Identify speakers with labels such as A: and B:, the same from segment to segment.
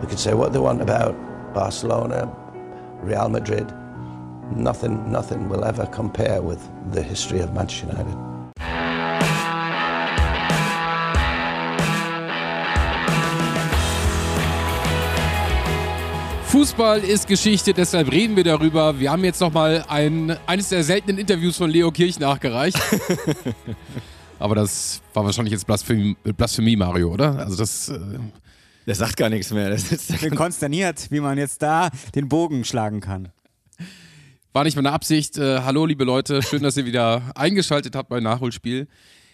A: They can say what they want about Barcelona, Real Madrid. Nothing, nothing will ever compare with the history of Manchester United.
B: Fußball ist Geschichte, deshalb reden wir darüber. Wir haben jetzt nochmal ein, eines der seltenen Interviews von Leo Kirch nachgereicht. Aber das war wahrscheinlich jetzt Blasphemie, Blasphemie Mario, oder? Also das.
C: Der sagt gar nichts mehr. Das
D: ist, ich bin konsterniert, wie man jetzt da den Bogen schlagen kann.
B: War nicht meine Absicht. Äh, hallo, liebe Leute, schön, dass ihr wieder eingeschaltet habt beim Nachholspiel.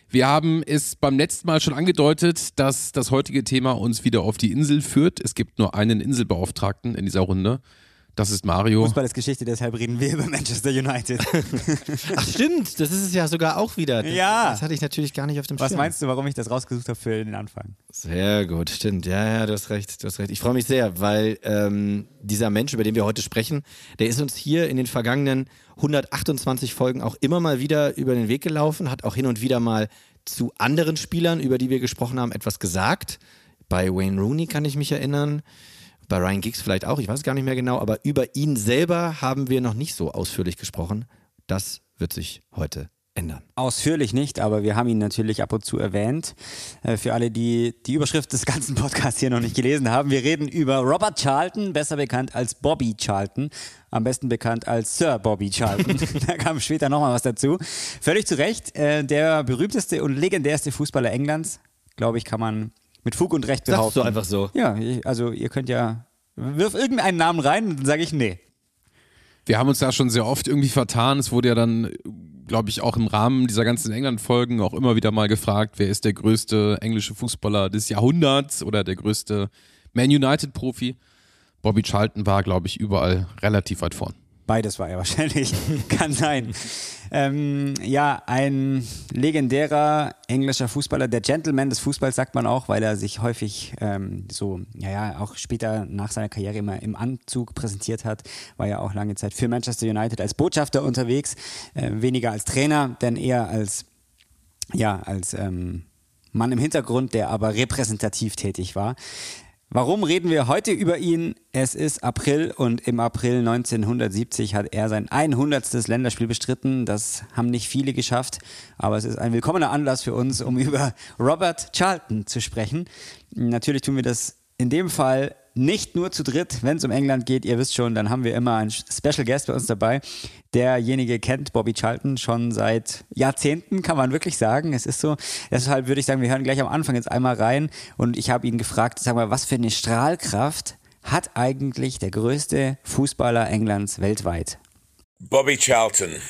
B: Wir haben es beim letzten Mal schon angedeutet, dass das heutige Thema uns wieder auf die Insel führt. Es gibt nur einen Inselbeauftragten in dieser Runde. Das ist Mario.
D: Fußball ist Geschichte, deshalb reden wir über Manchester United.
C: Ach stimmt, das ist es ja sogar auch wieder.
D: Ja.
C: Das hatte ich natürlich gar nicht auf dem
D: Schirm. Was meinst du, warum ich das rausgesucht habe für den Anfang?
C: Sehr gut, stimmt. Ja, ja, du hast recht, du hast recht. Ich freue mich sehr, weil ähm, dieser Mensch, über den wir heute sprechen, der ist uns hier in den vergangenen 128 Folgen auch immer mal wieder über den Weg gelaufen, hat auch hin und wieder mal zu anderen Spielern, über die wir gesprochen haben, etwas gesagt. Bei Wayne Rooney kann ich mich erinnern bei Ryan Giggs vielleicht auch, ich weiß gar nicht mehr genau, aber über ihn selber haben wir noch nicht so ausführlich gesprochen. Das wird sich heute ändern.
D: Ausführlich nicht, aber wir haben ihn natürlich ab und zu erwähnt. Äh, für alle, die die Überschrift des ganzen Podcasts hier noch nicht gelesen haben, wir reden über Robert Charlton, besser bekannt als Bobby Charlton, am besten bekannt als Sir Bobby Charlton. da kam später nochmal was dazu. Völlig zu Recht, äh, der berühmteste und legendärste Fußballer Englands, glaube ich, kann man mit Fug und Recht behaupten.
C: Sagst du einfach so?
D: Ja, also ihr könnt ja, wirf irgendeinen Namen rein und dann sage ich nee.
B: Wir haben uns da schon sehr oft irgendwie vertan. Es wurde ja dann, glaube ich, auch im Rahmen dieser ganzen England-Folgen auch immer wieder mal gefragt, wer ist der größte englische Fußballer des Jahrhunderts oder der größte Man United-Profi. Bobby Charlton war, glaube ich, überall relativ weit vorn.
D: Beides war er wahrscheinlich. Kann sein. Ähm, ja, ein legendärer englischer Fußballer, der Gentleman des Fußballs sagt man auch, weil er sich häufig ähm, so, ja, ja, auch später nach seiner Karriere immer im Anzug präsentiert hat, war ja auch lange Zeit für Manchester United als Botschafter unterwegs, äh, weniger als Trainer, denn eher als, ja, als ähm, Mann im Hintergrund, der aber repräsentativ tätig war. Warum reden wir heute über ihn? Es ist April und im April 1970 hat er sein 100. Länderspiel bestritten. Das haben nicht viele geschafft, aber es ist ein willkommener Anlass für uns, um über Robert Charlton zu sprechen. Natürlich tun wir das in dem Fall nicht nur zu dritt, wenn es um England geht. Ihr wisst schon, dann haben wir immer einen Special Guest bei uns dabei. Derjenige kennt Bobby Charlton schon seit Jahrzehnten, kann man wirklich sagen. Es ist so. Deshalb würde ich sagen, wir hören gleich am Anfang jetzt einmal rein. Und ich habe ihn gefragt, sag mal, was für eine Strahlkraft hat eigentlich der größte Fußballer Englands weltweit?
E: Bobby Charlton.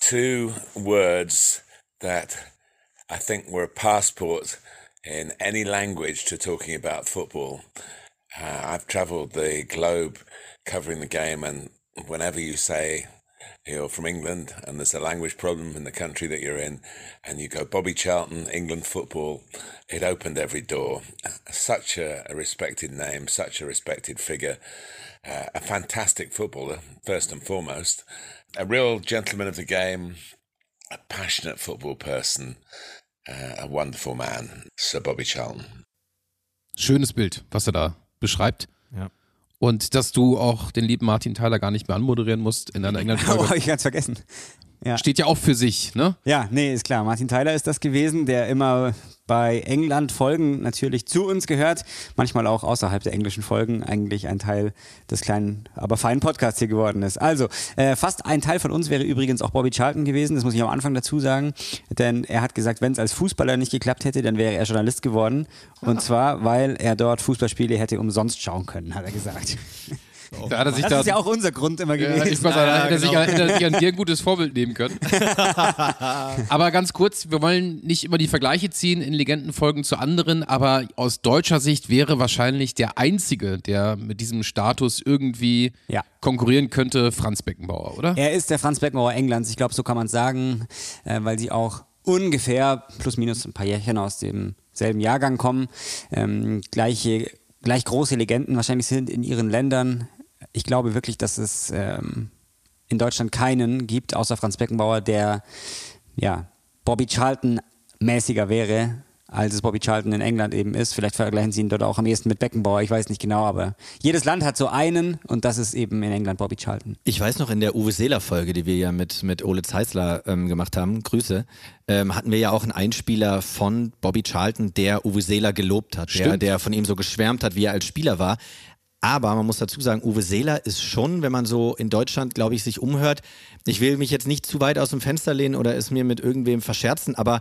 E: Two words that I think were a passport in any language to talking about football. Uh, I've traveled the globe covering the game, and whenever you say you're from England and there's a language problem in the country that you're in, and you go Bobby Charlton, England football, it opened every door. Such a, a respected name, such a respected figure, uh, a fantastic footballer, first and foremost, a real gentleman of the game, a passionate football person, uh, a wonderful man, Sir Bobby Charlton.
B: Schönes Bild, was er da beschreibt.
C: Ja.
B: Und dass du auch den lieben Martin Tyler gar nicht mehr anmoderieren musst in deiner England-Folge.
D: Oh, ich ganz vergessen.
B: Ja. Steht ja auch für sich, ne?
D: Ja, nee, ist klar. Martin Tyler ist das gewesen, der immer bei England-Folgen natürlich zu uns gehört, manchmal auch außerhalb der englischen Folgen eigentlich ein Teil des kleinen, aber feinen Podcasts hier geworden ist. Also, äh, fast ein Teil von uns wäre übrigens auch Bobby Charlton gewesen, das muss ich am Anfang dazu sagen, denn er hat gesagt, wenn es als Fußballer nicht geklappt hätte, dann wäre er Journalist geworden. Und zwar, weil er dort Fußballspiele hätte umsonst schauen können, hat er gesagt.
B: Da hat er sich
D: das
B: da,
D: ist ja auch unser Grund immer gewesen. Ja,
B: ich weiß, da hätte er sich, hätte er sich an dir ein gutes Vorbild nehmen können. aber ganz kurz, wir wollen nicht immer die Vergleiche ziehen in Legendenfolgen zu anderen, aber aus deutscher Sicht wäre wahrscheinlich der Einzige, der mit diesem Status irgendwie
D: ja.
B: konkurrieren könnte, Franz Beckenbauer, oder?
D: Er ist der Franz Beckenbauer Englands, ich glaube, so kann man sagen, äh, weil sie auch ungefähr plus minus ein paar Jährchen aus demselben Jahrgang kommen. Ähm, gleiche gleich große Legenden wahrscheinlich sind in ihren Ländern ich glaube wirklich, dass es ähm, in Deutschland keinen gibt, außer Franz Beckenbauer, der ja, Bobby Charlton mäßiger wäre. als es Bobby Charlton in England eben ist. Vielleicht vergleichen sie ihn dort auch am ehesten mit Beckenbauer, ich weiß nicht genau, aber jedes Land hat so einen und das ist eben in England Bobby Charlton.
C: Ich weiß noch in der Uwe Seeler Folge, die wir ja mit, mit Ole Zeisler ähm, gemacht haben, Grüße, ähm, hatten wir ja auch einen Einspieler von Bobby Charlton, der Uwe Seeler gelobt hat, der, der von ihm so geschwärmt hat, wie er als Spieler war. Aber man muss dazu sagen, Uwe Seeler ist schon, wenn man so in Deutschland, glaube ich, sich umhört, ich will mich jetzt nicht zu weit aus dem Fenster lehnen oder es mir mit irgendwem verscherzen, aber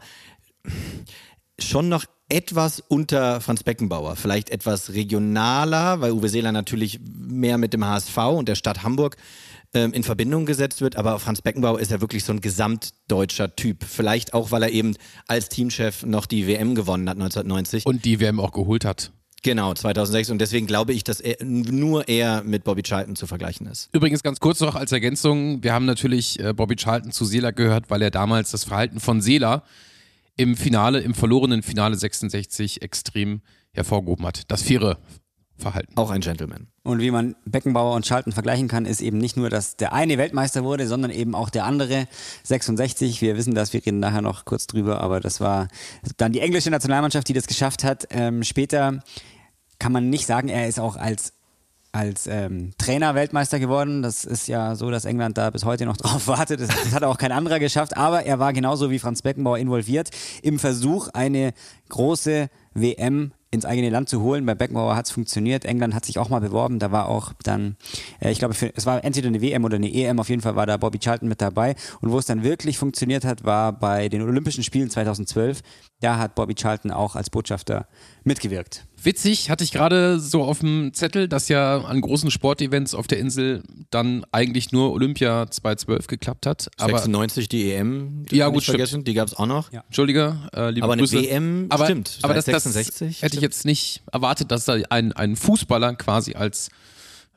C: schon noch etwas unter Franz Beckenbauer, vielleicht etwas regionaler, weil Uwe Seeler natürlich mehr mit dem HSV und der Stadt Hamburg ähm, in Verbindung gesetzt wird, aber Franz Beckenbauer ist ja wirklich so ein gesamtdeutscher Typ. Vielleicht auch, weil er eben als Teamchef noch die WM gewonnen hat 1990.
B: Und die WM auch geholt hat.
C: Genau, 2006. Und deswegen glaube ich, dass er nur er mit Bobby Charlton zu vergleichen ist.
B: Übrigens ganz kurz noch als Ergänzung, wir haben natürlich äh, Bobby Charlton zu Seeler gehört, weil er damals das Verhalten von Seeler im Finale, im verlorenen Finale 66 extrem hervorgehoben hat. Das faire Verhalten.
C: Auch ein Gentleman.
D: Und wie man Beckenbauer und Schalten vergleichen kann, ist eben nicht nur, dass der eine Weltmeister wurde, sondern eben auch der andere 66. Wir wissen das, wir reden nachher noch kurz drüber, aber das war dann die englische Nationalmannschaft, die das geschafft hat. Ähm, später kann man nicht sagen, er ist auch als als ähm, Trainer Weltmeister geworden. Das ist ja so, dass England da bis heute noch drauf wartet. Das, das, hat auch kein anderer geschafft. Aber er war genauso wie Franz Beckenbauer involviert im Versuch, eine große WM ins eigene Land zu holen. Bei Beckenbauer hat es funktioniert. England hat sich auch mal beworben. Da war auch dann, äh, ich glaube, für, es war entweder eine WM oder eine EM. Auf jeden Fall war da Bobby Charlton mit dabei. Und wo es dann wirklich funktioniert hat, war bei den Olympischen Spielen 2012. Da hat Bobby Charlton auch als Botschafter mitgewirkt.
B: Witzig, hatte ich gerade so auf dem Zettel, dass ja an großen Sportevents auf der Insel dann eigentlich nur Olympia 2012 geklappt hat.
C: Aber 96 die EM,
B: die ja gut
C: vergessen, die gab es auch noch.
B: Ja. Entschuldige, äh, liebe
C: aber eine
B: Grüße.
C: WM
B: aber,
C: stimmt.
B: Aber das, das
C: 66
B: hätte ich jetzt nicht erwartet, dass da ein, ein Fußballer quasi als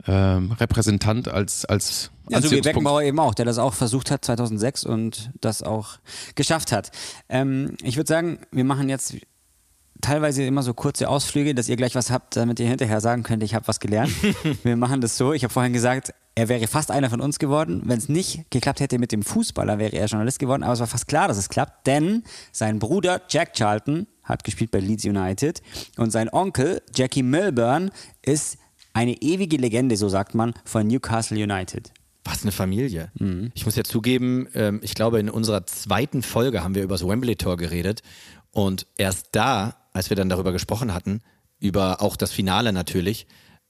B: ähm, Repräsentant, als als
D: ja, so wie Beckenbauer eben auch, der das auch versucht hat 2006 und das auch geschafft hat. Ähm, ich würde sagen, wir machen jetzt teilweise immer so kurze Ausflüge, dass ihr gleich was habt, damit ihr hinterher sagen könnt, ich habe was gelernt. Wir machen das so. Ich habe vorhin gesagt, er wäre fast einer von uns geworden. Wenn es nicht geklappt hätte mit dem Fußballer, wäre er Journalist geworden. Aber es war fast klar, dass es klappt, denn sein Bruder Jack Charlton hat gespielt bei Leeds United und sein Onkel Jackie Milburn ist eine ewige Legende, so sagt man, von Newcastle United.
C: Was eine Familie. Mhm. Ich muss ja zugeben, ähm, ich glaube, in unserer zweiten Folge haben wir über das Wembley-Tor geredet. Und erst da als wir dann darüber gesprochen hatten, über auch das Finale natürlich,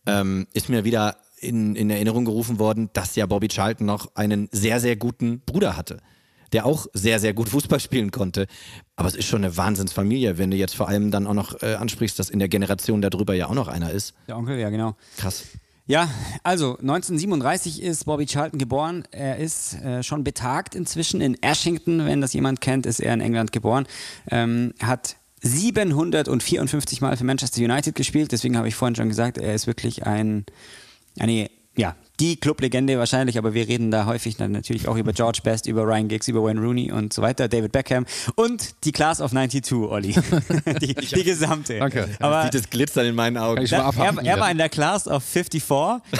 C: ähm, ist mir wieder in, in Erinnerung gerufen worden, dass ja Bobby Charlton noch einen sehr, sehr guten Bruder hatte, der auch sehr, sehr gut Fußball spielen konnte. Aber es ist schon eine Wahnsinnsfamilie, wenn du jetzt vor allem dann auch noch äh, ansprichst, dass in der Generation darüber ja auch noch einer ist.
D: Der Onkel, ja, genau.
C: Krass.
D: Ja, also 1937 ist Bobby Charlton geboren. Er ist äh, schon betagt inzwischen in Ashington, wenn das jemand kennt, ist er in England geboren. Ähm, hat 754 Mal für Manchester United gespielt. Deswegen habe ich vorhin schon gesagt, er ist wirklich ein, eine, ja, die Clublegende wahrscheinlich, aber wir reden da häufig dann natürlich auch über George Best, über Ryan Giggs, über Wayne Rooney und so weiter, David Beckham und die Class of 92, Olli. die, die gesamte.
B: Danke.
C: Aber sieht das Glitzern in meinen Augen.
D: Da, er, er, war in der Class of 54.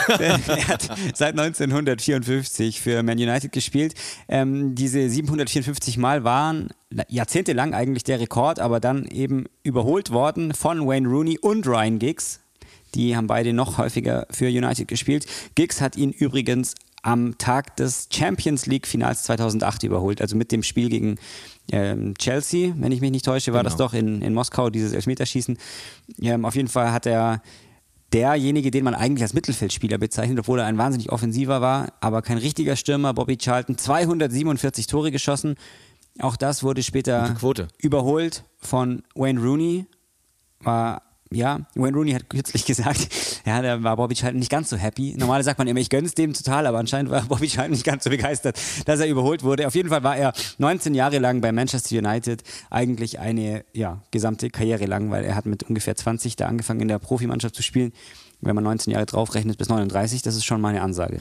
D: er hat seit 1954 für Man United gespielt. Ähm, diese 754 Mal waren jahrzehntelang eigentlich der Rekord, aber dann eben überholt worden von Wayne Rooney und Ryan Giggs. Die haben beide noch häufiger für United gespielt. Giggs hat ihn übrigens am Tag des Champions League Finals 2008 überholt, also mit dem Spiel gegen ähm, Chelsea, wenn ich mich nicht täusche, war genau. das doch in, in Moskau, dieses Elfmeterschießen. Ähm, auf jeden Fall hat er derjenige, den man eigentlich als Mittelfeldspieler bezeichnet, obwohl er ein wahnsinnig offensiver war, aber kein richtiger Stürmer, Bobby Charlton, 247 Tore geschossen, auch das wurde später überholt von Wayne Rooney. War, ja, Wayne Rooney hat kürzlich gesagt, ja, da war Bobby Charlton nicht ganz so happy. Normalerweise sagt man immer, ich gönn's dem total, aber anscheinend war Bobby Charlton nicht ganz so begeistert, dass er überholt wurde. Auf jeden Fall war er 19 Jahre lang bei Manchester United, eigentlich eine, ja, gesamte Karriere lang, weil er hat mit ungefähr 20 da angefangen in der Profimannschaft zu spielen. Wenn man 19 Jahre draufrechnet bis 39, das ist schon mal eine Ansage.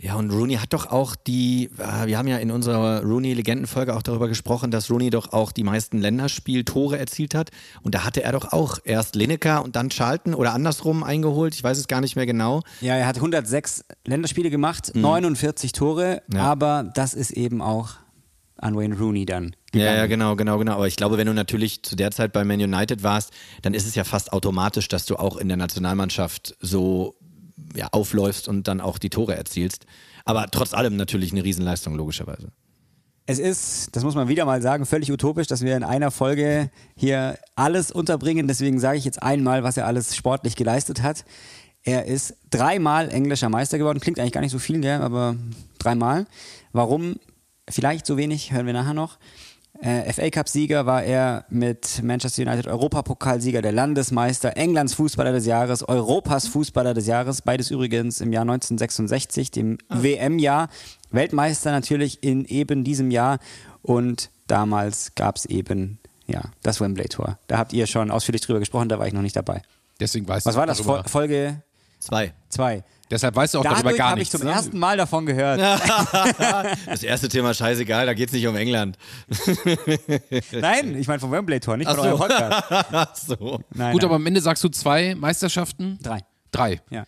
C: Ja, und Rooney hat doch auch die, äh, wir haben ja in unserer Rooney-Legendenfolge auch darüber gesprochen, dass Rooney doch auch die meisten Länderspieltore erzielt hat. Und da hatte er doch auch erst Lineker und dann Charlton oder andersrum eingeholt. Ich weiß es gar nicht mehr genau.
D: Ja, er hat 106 Länderspiele gemacht, mhm. 49 Tore, ja. aber das ist eben auch an Wayne Rooney dann.
C: Ja,
D: gegangen.
C: ja, genau, genau, genau. Aber ich glaube, wenn du natürlich zu der Zeit bei Man United warst, dann ist es ja fast automatisch, dass du auch in der Nationalmannschaft so ja, aufläufst und dann auch die Tore erzielst. Aber trotz allem natürlich eine Riesenleistung, logischerweise.
D: Es ist, das muss man wieder mal sagen, völlig utopisch, dass wir in einer Folge hier alles unterbringen. Deswegen sage ich jetzt einmal, was er alles sportlich geleistet hat. Er ist dreimal englischer Meister geworden. Klingt eigentlich gar nicht so viel, gell? aber dreimal. Warum? Vielleicht so wenig, hören wir nachher noch. Äh, FA Cup-Sieger war er mit Manchester United Europapokalsieger, der Landesmeister, Englands Fußballer des Jahres, Europas Fußballer des Jahres, beides übrigens im Jahr 1966, dem WM-Jahr. Weltmeister natürlich in eben diesem Jahr und damals gab es eben ja, das Wembley-Tor. Da habt ihr schon ausführlich drüber gesprochen, da war ich noch nicht dabei.
B: Deswegen weißt
D: Was war das? Fol Folge
C: Zwei.
D: 2.
B: Deshalb weißt du auch darüber
D: Dadurch
B: gar
D: habe ich
B: nichts.
D: zum
B: ne?
D: ersten Mal davon gehört.
C: Das erste Thema scheißegal, da geht es nicht um England.
D: Nein, ich meine vom Wembley-Tor, nicht von
C: Ach so.
D: eurem Podcast.
C: Ach so.
D: Nein,
B: Gut,
D: nein.
B: aber am Ende sagst du zwei Meisterschaften?
D: drei.
B: Drei.
D: Ja.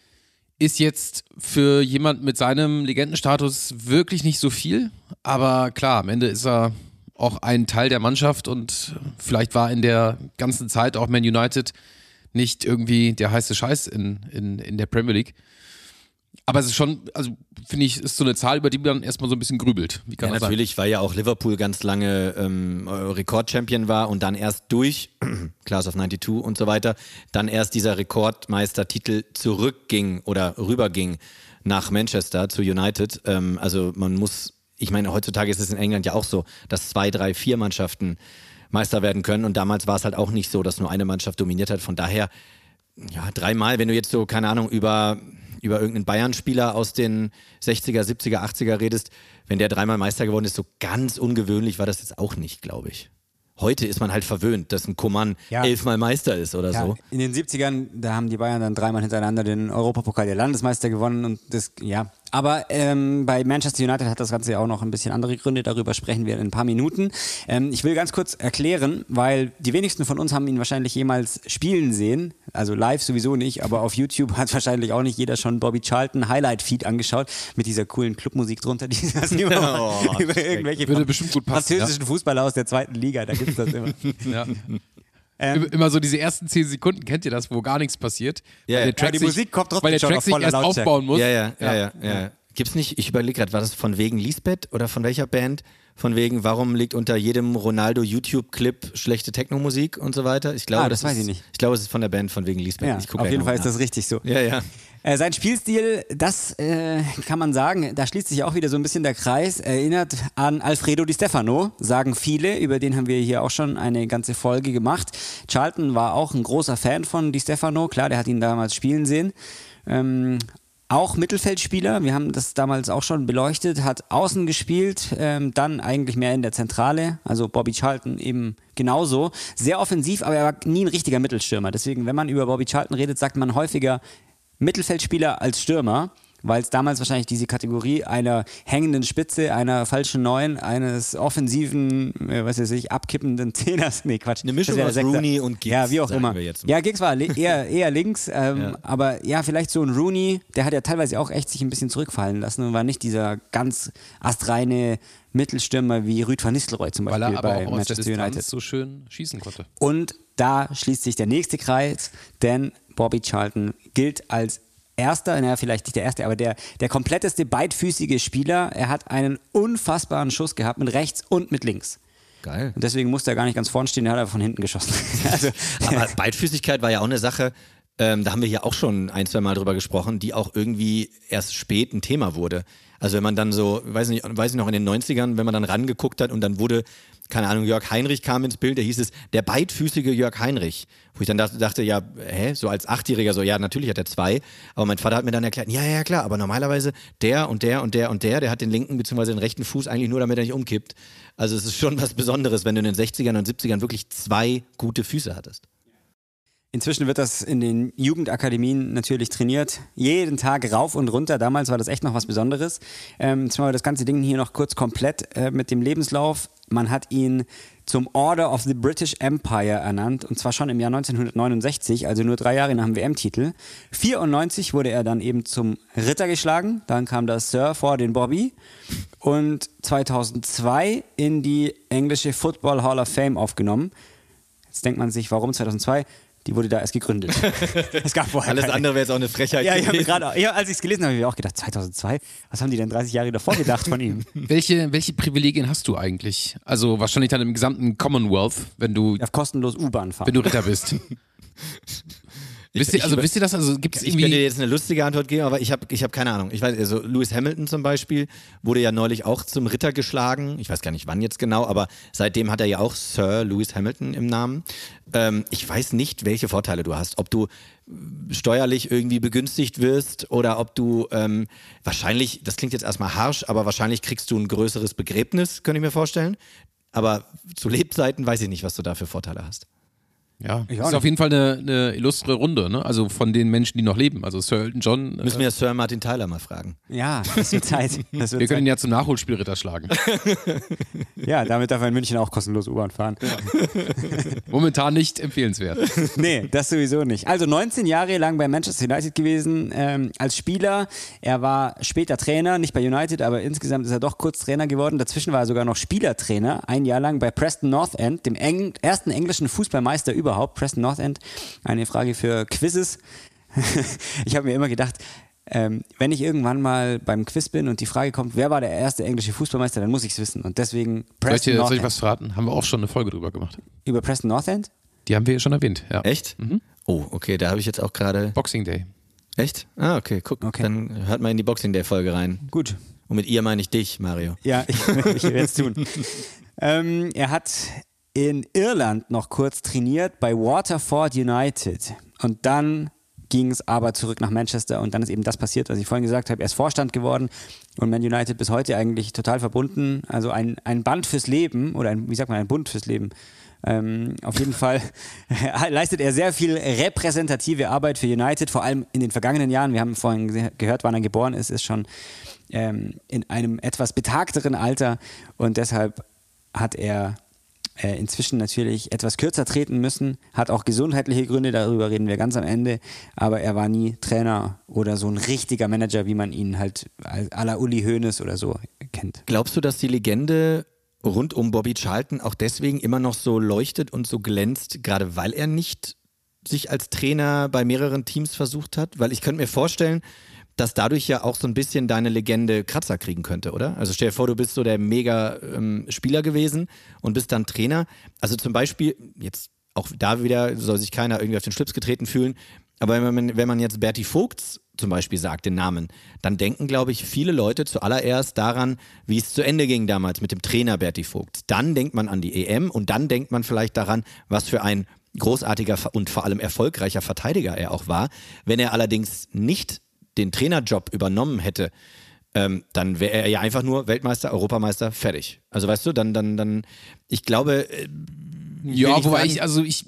B: Ist jetzt für jemand mit seinem Legendenstatus wirklich nicht so viel, aber klar, am Ende ist er auch ein Teil der Mannschaft und vielleicht war in der ganzen Zeit auch Man United nicht irgendwie der heiße Scheiß in, in, in der Premier League. Aber es ist schon, also finde ich, ist so eine Zahl, über die man erstmal so ein bisschen grübelt. Wie kann
C: Ja,
B: das sein?
C: natürlich, weil ja auch Liverpool ganz lange ähm, Rekordchampion war und dann erst durch Class of 92 und so weiter, dann erst dieser Rekordmeistertitel zurückging oder rüberging nach Manchester zu United. Ähm, also man muss, ich meine, heutzutage ist es in England ja auch so, dass zwei, drei, vier Mannschaften Meister werden können und damals war es halt auch nicht so, dass nur eine Mannschaft dominiert hat. Von daher, ja, dreimal, wenn du jetzt so, keine Ahnung, über, über irgendeinen Bayern-Spieler aus den 60er, 70er, 80er redest, wenn der dreimal Meister geworden ist, so ganz ungewöhnlich war das jetzt auch nicht, glaube ich. Heute ist man halt verwöhnt, dass ein Coman
D: Ja.
C: elfmal Meister ist oder
D: Ja,
C: so.
D: in den 70ern, da haben die Bayern dann dreimal hintereinander den Europapokal der Landesmeister gewonnen und das, ja. Aber ähm, bei Manchester United hat das Ganze ja auch noch ein bisschen andere Gründe, darüber sprechen wir in ein paar Minuten. Ähm, ich will ganz kurz erklären, weil die wenigsten von uns haben ihn wahrscheinlich jemals spielen sehen, also live sowieso nicht, aber auf YouTube hat wahrscheinlich auch nicht jeder schon Bobby Charlton Highlight-Feed angeschaut, mit dieser coolen Clubmusik drunter, die das immer
C: Oh,
D: über irgendwelche
B: Würde bestimmt gut passen,
D: französischen Fußballer aus der zweiten Liga, da gibt's das immer.
B: Ja.
D: Ähm,
B: Immer so diese ersten zehn Sekunden, kennt ihr das, wo gar nichts passiert?
C: Ja,
B: weil
C: ja.
B: der Track
D: Ja, die
B: sich,
D: Musik kommt trotzdem
B: Weil der Track sich erst
D: Lautstärke.
B: aufbauen muss.
C: Ja, ja, ja, ja. ja. Gibt's nicht, ich überlege gerade, war das von wegen Lisbeth oder von welcher Band? Von wegen, warum liegt unter jedem Ronaldo YouTube-Clip schlechte Techno-Musik und so weiter? Ich glaube,
D: Ah, das weiß
C: ist,
D: ich nicht.
C: Ich glaube, es ist von der Band von wegen Lisbeth.
D: Ja,
C: ich
D: auf jeden Fall ist das richtig so.
C: Ja, ja.
D: Äh, sein Spielstil, das äh, kann man sagen, da schließt sich auch wieder so ein bisschen der Kreis, erinnert an Alfredo Di Stefano, sagen viele, über den haben wir hier auch schon eine ganze Folge gemacht. Charlton war auch ein großer Fan von Di Stefano, klar, der hat ihn damals spielen sehen. Ähm, auch Mittelfeldspieler, wir haben das damals auch schon beleuchtet, hat außen gespielt, ähm, dann eigentlich mehr in der Zentrale, also Bobby Charlton eben genauso. Sehr offensiv, aber er war nie ein richtiger Mittelstürmer. Deswegen, wenn man über Bobby Charlton redet, sagt man häufiger Mittelfeldspieler als Stürmer, weil es damals wahrscheinlich diese Kategorie einer hängenden Spitze, einer falschen Neun, eines offensiven, äh, was weiß ich, abkippenden Zehners, nee Quatsch.
C: Eine Mischung aus
D: Sechser.
C: Rooney und Giggs,
D: Ja, wie auch immer.
C: wir jetzt mal.
D: Ja, Giggs war li- eher, eher links, ähm, aber ja, vielleicht so ein Rooney, der hat ja teilweise auch echt sich ein bisschen zurückfallen lassen und war nicht dieser ganz astreine Mittelstürmer wie Rüd van Nistelrooy zum
B: Weil
D: Beispiel
B: er aber
D: bei
B: auch aus der
D: Manchester
B: Distanz
D: United.
B: so schön schießen konnte.
D: Und da schließt sich der nächste Kreis, denn Bobby Charlton gilt als erster, naja, vielleicht nicht der erste, aber der, der kompletteste beidfüßige Spieler. Er hat einen unfassbaren Schuss gehabt mit rechts und mit links.
C: Geil.
D: Und deswegen musste er gar nicht ganz vorn stehen, der hat er von hinten geschossen. also,
C: Aber Beidfüßigkeit war ja auch eine Sache, ähm, da haben wir hier auch schon ein, zwei Mal drüber gesprochen, die auch irgendwie erst spät ein Thema wurde. Also wenn man dann so, weiß nicht, weiß ich noch in den 90ern, wenn man dann rangeguckt hat und dann wurde, keine Ahnung, Jörg Heinrich kam ins Bild, da hieß es, der beidfüßige Jörg Heinrich. Wo ich dann dachte, dachte ja, hä, so als Achtjähriger, so, ja, natürlich hat er zwei. Aber mein Vater hat mir dann erklärt, ja, ja, klar, aber normalerweise der und der und der und der, der hat den linken bzw. den rechten Fuß eigentlich nur, damit er nicht umkippt. Also es ist schon was Besonderes, wenn du in den 60ern und 70ern wirklich zwei gute Füße hattest.
D: Inzwischen wird das in den Jugendakademien natürlich trainiert. Jeden Tag rauf und runter. Damals war das echt noch was Besonderes. Ähm, jetzt machen wir das ganze Ding hier noch kurz komplett äh, mit dem Lebenslauf. Man hat ihn zum Order of the British Empire ernannt und zwar schon im Jahr 1969, also nur drei Jahre nach dem WM-Titel. 94 wurde er dann eben zum Ritter geschlagen, dann kam das Sir vor den Bobby und 2002 in die englische Football Hall of Fame aufgenommen. Jetzt denkt man sich, warum 2002? Die wurde da erst gegründet.
C: es gab vorher Alles keine. andere wäre jetzt auch eine Frechheit.
D: Ja, ich habe gerade, ja, als ich es gelesen habe, habe ich auch gedacht, 2002, was haben die denn 30 Jahre davor gedacht von ihm?
B: welche, welche Privilegien hast du eigentlich? Also wahrscheinlich dann im gesamten Commonwealth, wenn du.
D: Auf kostenlos U-Bahn fahren.
B: Wenn du Ritter bist. Wisst ihr, also wisst ihr das? Also gibt es irgendwie.
C: Ich könnte dir jetzt eine lustige Antwort geben, aber ich habe ich hab keine Ahnung. Ich weiß, also Lewis Hamilton zum Beispiel wurde ja neulich auch zum Ritter geschlagen. Ich weiß gar nicht wann jetzt genau, aber seitdem hat er ja auch Sir Lewis Hamilton im Namen. Ähm, ich weiß nicht, welche Vorteile du hast. Ob du steuerlich irgendwie begünstigt wirst oder ob du ähm, wahrscheinlich, das klingt jetzt erstmal harsch, aber wahrscheinlich kriegst du ein größeres Begräbnis, könnte ich mir vorstellen. Aber zu Lebzeiten weiß ich nicht, was du da für Vorteile hast.
B: Ja, ich ist auf jeden Fall eine, eine, illustre Runde, ne? Also von den Menschen, die noch leben. Also Sir Elton John.
C: Müssen wir Sir Martin Tyler mal fragen.
D: Ja, das wird Zeit. Das
B: wird wir können ihn ja zum Nachholspielritter schlagen.
D: ja, damit darf er in München auch kostenlos U-Bahn fahren. Ja.
B: Momentan nicht empfehlenswert.
D: Nee, das sowieso nicht. Also 19 Jahre lang bei Manchester United gewesen ähm, als Spieler. Er war später Trainer, nicht bei United, aber insgesamt ist er doch kurz Trainer geworden. Dazwischen war er sogar noch Spielertrainer, ein Jahr lang bei Preston North End, dem eng ersten englischen Fußballmeister über überhaupt? Preston North End? Eine Frage für Quizzes. ich habe mir immer gedacht, ähm, wenn ich irgendwann mal beim Quiz bin und die Frage kommt, wer war der erste englische Fußballmeister, dann muss ich es wissen. Und deswegen
B: Preston soll ich, North soll ich was verraten? Haben wir auch schon eine Folge drüber gemacht.
D: Über Preston North End?
B: Die haben wir schon erwähnt, ja.
C: Echt? Mhm. Oh, okay, da habe ich jetzt auch gerade.
B: Boxing Day.
C: Echt? Ah, okay, guck. Okay. Dann hört mal in die Boxing Day Folge rein.
D: Gut.
C: Und mit ihr meine ich dich, Mario.
D: Ja, ich, ich werde es tun. ähm, er hat in Irland noch kurz trainiert bei Waterford United. Und dann ging es aber zurück nach Manchester und dann ist eben das passiert, was ich vorhin gesagt habe. Er ist Vorstand geworden und Man United bis heute eigentlich total verbunden. Also ein, ein Band fürs Leben oder ein, wie sagt man, ein Bund fürs Leben. Ähm, auf jeden Fall leistet er sehr viel repräsentative Arbeit für United, vor allem in den vergangenen Jahren. Wir haben vorhin gehört, wann er geboren ist, ist schon ähm, in einem etwas betagteren Alter und deshalb hat er äh, inzwischen natürlich etwas kürzer treten müssen, hat auch gesundheitliche Gründe, darüber reden wir ganz am Ende, aber er war nie Trainer oder so ein richtiger Manager, wie man ihn halt à la Uli Hoeneß oder so kennt.
C: Glaubst du, dass die Legende rund um Bobby Charlton auch deswegen immer noch so leuchtet und so glänzt, gerade weil er nicht sich als Trainer bei mehreren Teams versucht hat? Weil ich könnte mir vorstellen, dass dadurch ja auch so ein bisschen deine Legende Kratzer kriegen könnte, oder? Also stell dir vor, du bist so der Mega-Spieler ähm, gewesen und bist dann Trainer. Also zum Beispiel, jetzt auch da wieder soll sich keiner irgendwie auf den Schlips getreten fühlen, aber wenn man, wenn man jetzt Bertie Vogts zum Beispiel sagt, den Namen, dann denken, glaube ich, viele Leute zuallererst daran, wie es zu Ende ging damals mit dem Trainer Bertie Vogts. Dann denkt man an die EM und dann denkt man vielleicht daran, was für ein großartiger und vor allem erfolgreicher Verteidiger er auch war. Wenn er allerdings nicht den Trainerjob übernommen hätte, ähm, dann wäre er ja einfach nur Weltmeister, Europameister, fertig. Also weißt du, dann, dann, dann, ich glaube. Äh,
B: ja, ich wobei ich, also ich,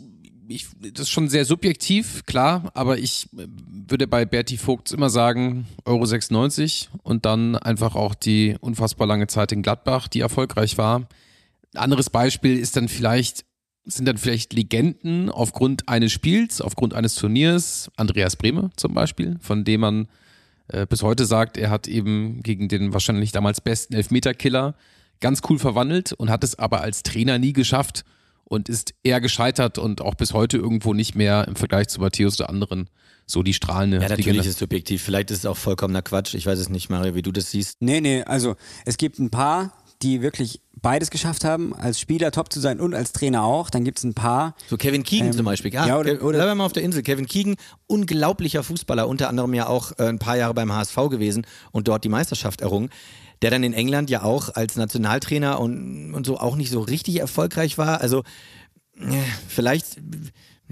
B: ich, das ist schon sehr subjektiv, klar, aber ich äh, würde bei Bertie Vogts immer sagen, Euro 96 und dann einfach auch die unfassbar lange Zeit in Gladbach, die erfolgreich war. Ein anderes Beispiel ist dann vielleicht, sind dann vielleicht Legenden aufgrund eines Spiels, aufgrund eines Turniers, Andreas Brehme zum Beispiel, von dem man äh, bis heute sagt, er hat eben gegen den wahrscheinlich damals besten Elfmeterkiller ganz cool verwandelt und hat es aber als Trainer nie geschafft und ist eher gescheitert und auch bis heute irgendwo nicht mehr im Vergleich zu Matthäus oder anderen so die strahlende.
C: Ja, natürlich ist es subjektiv. Vielleicht ist es auch vollkommener Quatsch. Ich weiß es nicht, Mario, wie du das siehst.
D: Nee, nee, also es gibt ein paar, die wirklich beides geschafft haben, als Spieler top zu sein und als Trainer auch. Dann gibt es ein paar.
C: So Kevin Keegan ähm, zum Beispiel. Ja, ja oder, oder bleiben wir mal auf der Insel. Kevin Keegan, unglaublicher Fußballer, unter anderem ja auch äh, ein paar Jahre beim HSV gewesen und dort die Meisterschaft errungen. Der dann in England ja auch als Nationaltrainer und, und so auch nicht so richtig erfolgreich war. Also äh, vielleicht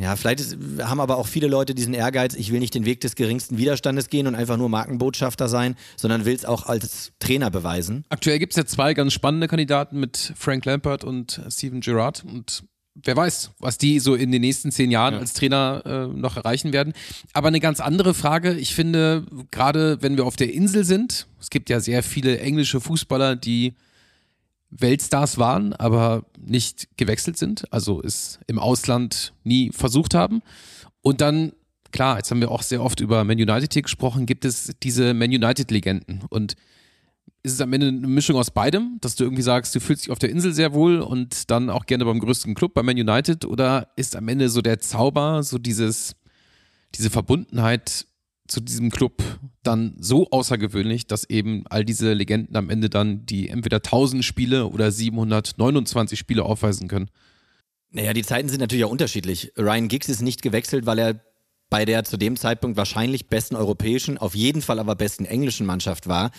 C: ja, vielleicht ist, haben aber auch viele Leute diesen Ehrgeiz, ich will nicht den Weg des geringsten Widerstandes gehen und einfach nur Markenbotschafter sein, sondern will es auch als Trainer beweisen.
B: Aktuell gibt es ja zwei ganz spannende Kandidaten mit Frank Lampard und Steven Gerrard und wer weiß, was die so in den nächsten zehn Jahren ja. als Trainer äh, noch erreichen werden. Aber eine ganz andere Frage. Ich finde, gerade wenn wir auf der Insel sind, es gibt ja sehr viele englische Fußballer, die Weltstars waren, aber nicht gewechselt sind, also es im Ausland nie versucht haben. Und dann, klar, jetzt haben wir auch sehr oft über Man United hier gesprochen, gibt es diese Man United-Legenden. Und ist es am Ende eine Mischung aus beidem, dass du irgendwie sagst, du fühlst dich auf der Insel sehr wohl und dann auch gerne beim größten Club, bei Man United? Oder ist am Ende so der Zauber, so dieses, diese Verbundenheit zu diesem Club dann so außergewöhnlich, dass eben all diese Legenden am Ende dann die entweder 1000 Spiele oder 729 Spiele aufweisen können?
C: Naja, die Zeiten sind natürlich auch unterschiedlich. Ryan Giggs ist nicht gewechselt, weil er bei der zu dem Zeitpunkt wahrscheinlich besten europäischen, auf jeden Fall aber besten englischen Mannschaft war.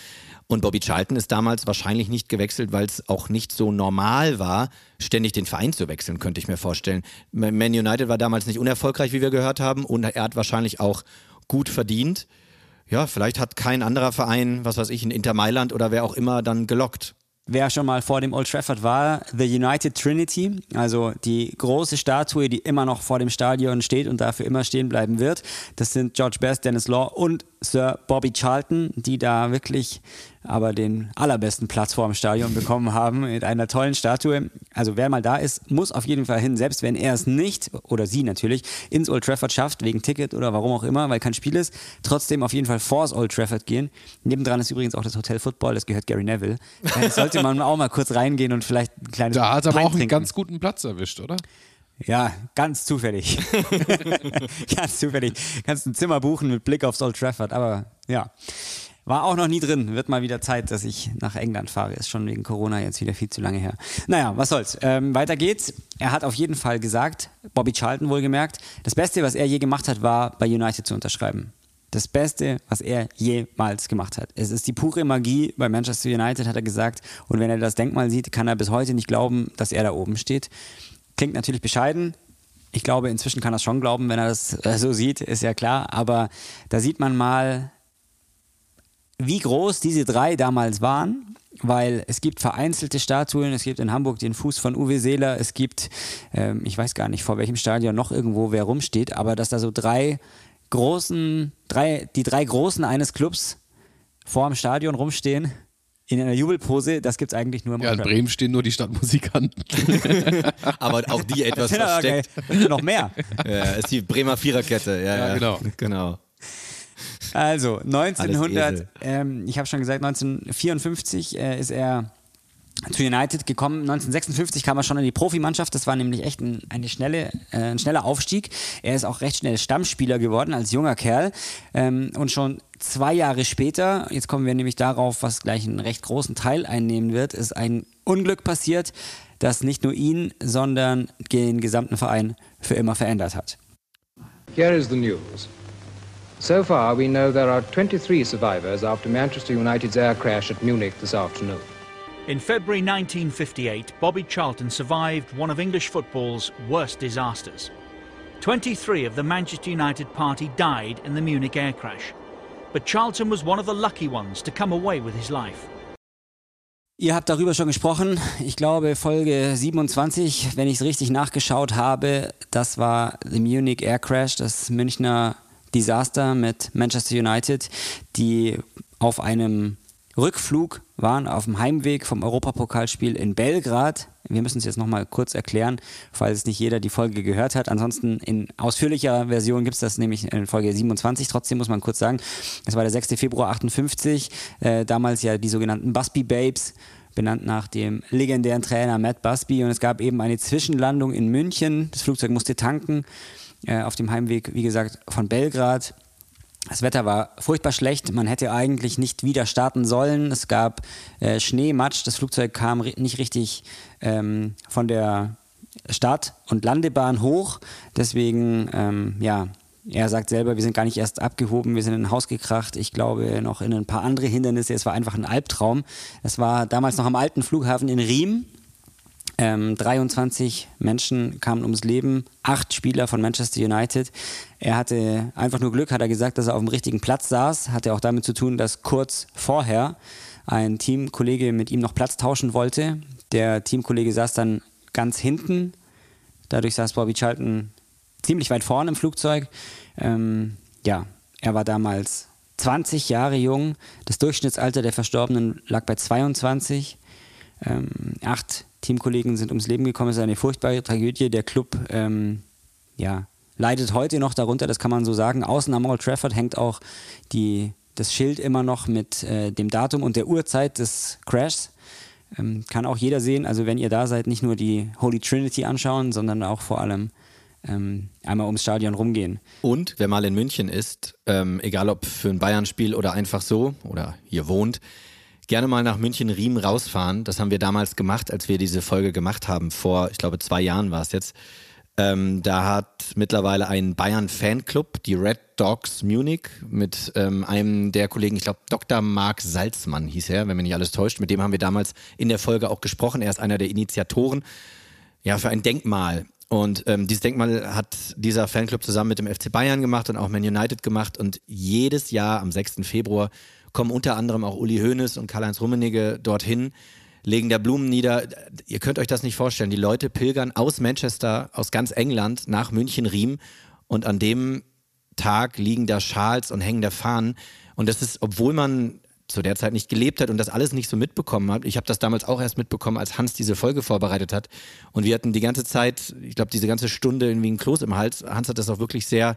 C: Und Bobby Charlton ist damals wahrscheinlich nicht gewechselt, weil es auch nicht so normal war, ständig den Verein zu wechseln, könnte ich mir vorstellen. Man United war damals nicht unerfolgreich, wie wir gehört haben, und er hat wahrscheinlich auch gut verdient. Ja, vielleicht hat kein anderer Verein, was weiß ich, in Inter Mailand oder wer auch immer, dann gelockt.
D: Wer schon mal vor dem Old Trafford war, The United Trinity, also die große Statue, die immer noch vor dem Stadion steht und dafür immer stehen bleiben wird. Das sind George Best, Dennis Law und Sir Bobby Charlton, die da wirklich aber den allerbesten Platz vor dem Stadion bekommen haben mit einer tollen Statue. Also wer mal da ist, muss auf jeden Fall hin, selbst wenn er es nicht oder sie natürlich ins Old Trafford schafft, wegen Ticket oder warum auch immer, weil kein Spiel ist, trotzdem auf jeden Fall vors Old Trafford gehen. Nebendran ist übrigens auch das Hotel Football, das gehört Gary Neville. Da sollte man auch mal kurz reingehen und vielleicht ein kleines
B: Da hat er aber auch einen ganz guten Platz erwischt, oder?
D: Ja, ganz zufällig. ganz zufällig. Kannst ein Zimmer buchen mit Blick aufs Old Trafford, aber ja. War auch noch nie drin. Wird mal wieder Zeit, dass ich nach England fahre. Ist schon wegen Corona jetzt wieder viel zu lange her. Naja, was soll's. Ähm, weiter geht's. Er hat auf jeden Fall gesagt, Bobby Charlton wohlgemerkt, das Beste, was er je gemacht hat, war bei United zu unterschreiben. Das Beste, was er jemals gemacht hat. Es ist die pure Magie bei Manchester United, hat er gesagt. Und wenn er das Denkmal sieht, kann er bis heute nicht glauben, dass er da oben steht. Klingt natürlich bescheiden. Ich glaube, inzwischen kann er es schon glauben, wenn er das äh, so sieht, ist ja klar. Aber da sieht man mal, wie groß diese drei damals waren, weil es gibt vereinzelte Statuen, es gibt in Hamburg den Fuß von Uwe Seeler, es gibt, ähm, ich weiß gar nicht, vor welchem Stadion noch irgendwo wer rumsteht, aber dass da so drei großen, drei, die drei Großen eines Clubs vor dem Stadion rumstehen, in einer Jubelpose, das gibt es eigentlich nur im
B: Ja, in Bremen stehen nur die Stadtmusikanten.
C: Aber auch die etwas versteckt.
D: Noch mehr.
C: Ja, ist die Bremer Viererkette. Ja, ja,
B: genau.
C: genau.
D: Also 1900, ähm, ich habe schon gesagt, 1954 äh, ist er zu United gekommen. 1956 kam er schon in die Profimannschaft. Das war nämlich echt ein, eine schnelle, äh, ein schneller Aufstieg. Er ist auch recht schnell Stammspieler geworden als junger Kerl. Ähm, und schon zwei Jahre später, jetzt kommen wir nämlich darauf, was gleich einen recht großen Teil einnehmen wird, ist ein Unglück passiert, das nicht nur ihn, sondern den gesamten Verein für immer verändert hat.
F: Here is the news. So far, we know there are 23 survivors after Manchester United's air crash at Munich this afternoon.
G: In February 1958, Bobby Charlton survived one of English football's worst disasters. 23 of the Manchester United party died in the Munich air crash, but Charlton was one of the lucky ones to come away with his life.
D: Ihr habt darüber schon gesprochen. Ich glaube, Folge 27, wenn ich es richtig nachgeschaut habe, das war the Munich Air Crash, das Münchner Desaster mit Manchester United, die auf einem Rückflug waren, auf dem Heimweg vom Europapokalspiel in Belgrad. Wir müssen es jetzt nochmal kurz erklären, falls nicht jeder die Folge gehört hat. Ansonsten in ausführlicher Version gibt es das nämlich in Folge 27. Trotzdem muss man kurz sagen, es war der 6. Februar 58, äh, damals ja die sogenannten Busby Babes benannt nach dem legendären Trainer Matt Busby. Und es gab eben eine Zwischenlandung in München. Das Flugzeug musste tanken äh, auf dem Heimweg, wie gesagt, von Belgrad. Das Wetter war furchtbar schlecht. Man hätte eigentlich nicht wieder starten sollen. Es gab äh, Schnee, Matsch. Das Flugzeug kam nicht richtig ähm, von der Start- und Landebahn hoch. Deswegen, ähm, ja, er sagt selber, wir sind gar nicht erst abgehoben, wir sind in ein Haus gekracht. Ich glaube noch in ein paar andere Hindernisse. Es war einfach ein Albtraum. Es war damals noch am alten Flughafen in Riem. Ähm, 23 Menschen kamen ums Leben, acht Spieler von Manchester United. Er hatte einfach nur Glück, hat er gesagt, dass er auf dem richtigen Platz saß. Hatte auch damit zu tun, dass kurz vorher ein Teamkollege mit ihm noch Platz tauschen wollte. Der Teamkollege saß dann ganz hinten Dadurch saß Bobby Charlton ziemlich weit vorne im Flugzeug. Ähm, ja, er war damals 20 Jahre jung. Das Durchschnittsalter der Verstorbenen lag bei 22. Ähm, acht Teamkollegen sind ums Leben gekommen. Es ist eine furchtbare Tragödie. Der Club ähm, ja, leidet heute noch darunter, das kann man so sagen. Außen am Old Trafford hängt auch die, das Schild immer noch mit äh, dem Datum und der Uhrzeit des Crashs. Ähm, kann auch jeder sehen. Also wenn ihr da seid, nicht nur die Holy Trinity anschauen, sondern auch vor allem ähm, einmal ums Stadion rumgehen.
C: Und wer mal in München ist, ähm, egal ob für ein Bayern-Spiel oder einfach so oder hier wohnt, gerne mal nach München-Riem rausfahren. Das haben wir damals gemacht, als wir diese Folge gemacht haben. Vor, ich glaube, zwei Jahren war es jetzt. Ähm, da hat mittlerweile ein Bayern-Fanclub, die Red Dogs Munich, mit ähm, einem der Kollegen, ich glaube Dr. Marc Salzmann hieß er, wenn mich nicht alles täuscht. Mit dem haben wir damals in der Folge auch gesprochen. Er ist einer der Initiatoren ja, für ein Denkmal und ähm, dieses Denkmal hat dieser Fanclub zusammen mit dem FC Bayern gemacht und auch Man United gemacht. Und jedes Jahr am 6. Februar kommen unter anderem auch Uli Hoeneß und Karl-Heinz Rummenigge dorthin, legen da Blumen nieder. Ihr könnt euch das nicht vorstellen. Die Leute pilgern aus Manchester, aus ganz England nach München-Riem. Und an dem Tag liegen da Schals und hängen da Fahnen. Und das ist, obwohl man zu der Zeit nicht gelebt hat und das alles nicht so mitbekommen hat. Ich habe das damals auch erst mitbekommen, als Hans diese Folge vorbereitet hat. Und wir hatten die ganze Zeit, ich glaube, diese ganze Stunde irgendwie ein Kloß im Hals. Hans hat das auch wirklich sehr,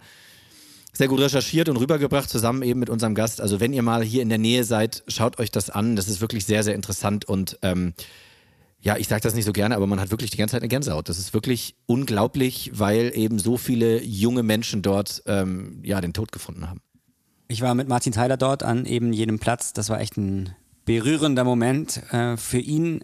C: sehr gut recherchiert und rübergebracht, zusammen eben mit unserem Gast. Also wenn ihr mal hier in der Nähe seid, schaut euch das an. Das ist wirklich sehr, sehr interessant und ähm, ja, ich sage das nicht so gerne, aber man hat wirklich die ganze Zeit eine Gänsehaut. Das ist wirklich unglaublich, weil eben so viele junge Menschen dort ähm, ja den Tod gefunden haben.
D: Ich war mit Martin Tyler dort an eben jedem Platz. Das war echt ein berührender Moment äh, für ihn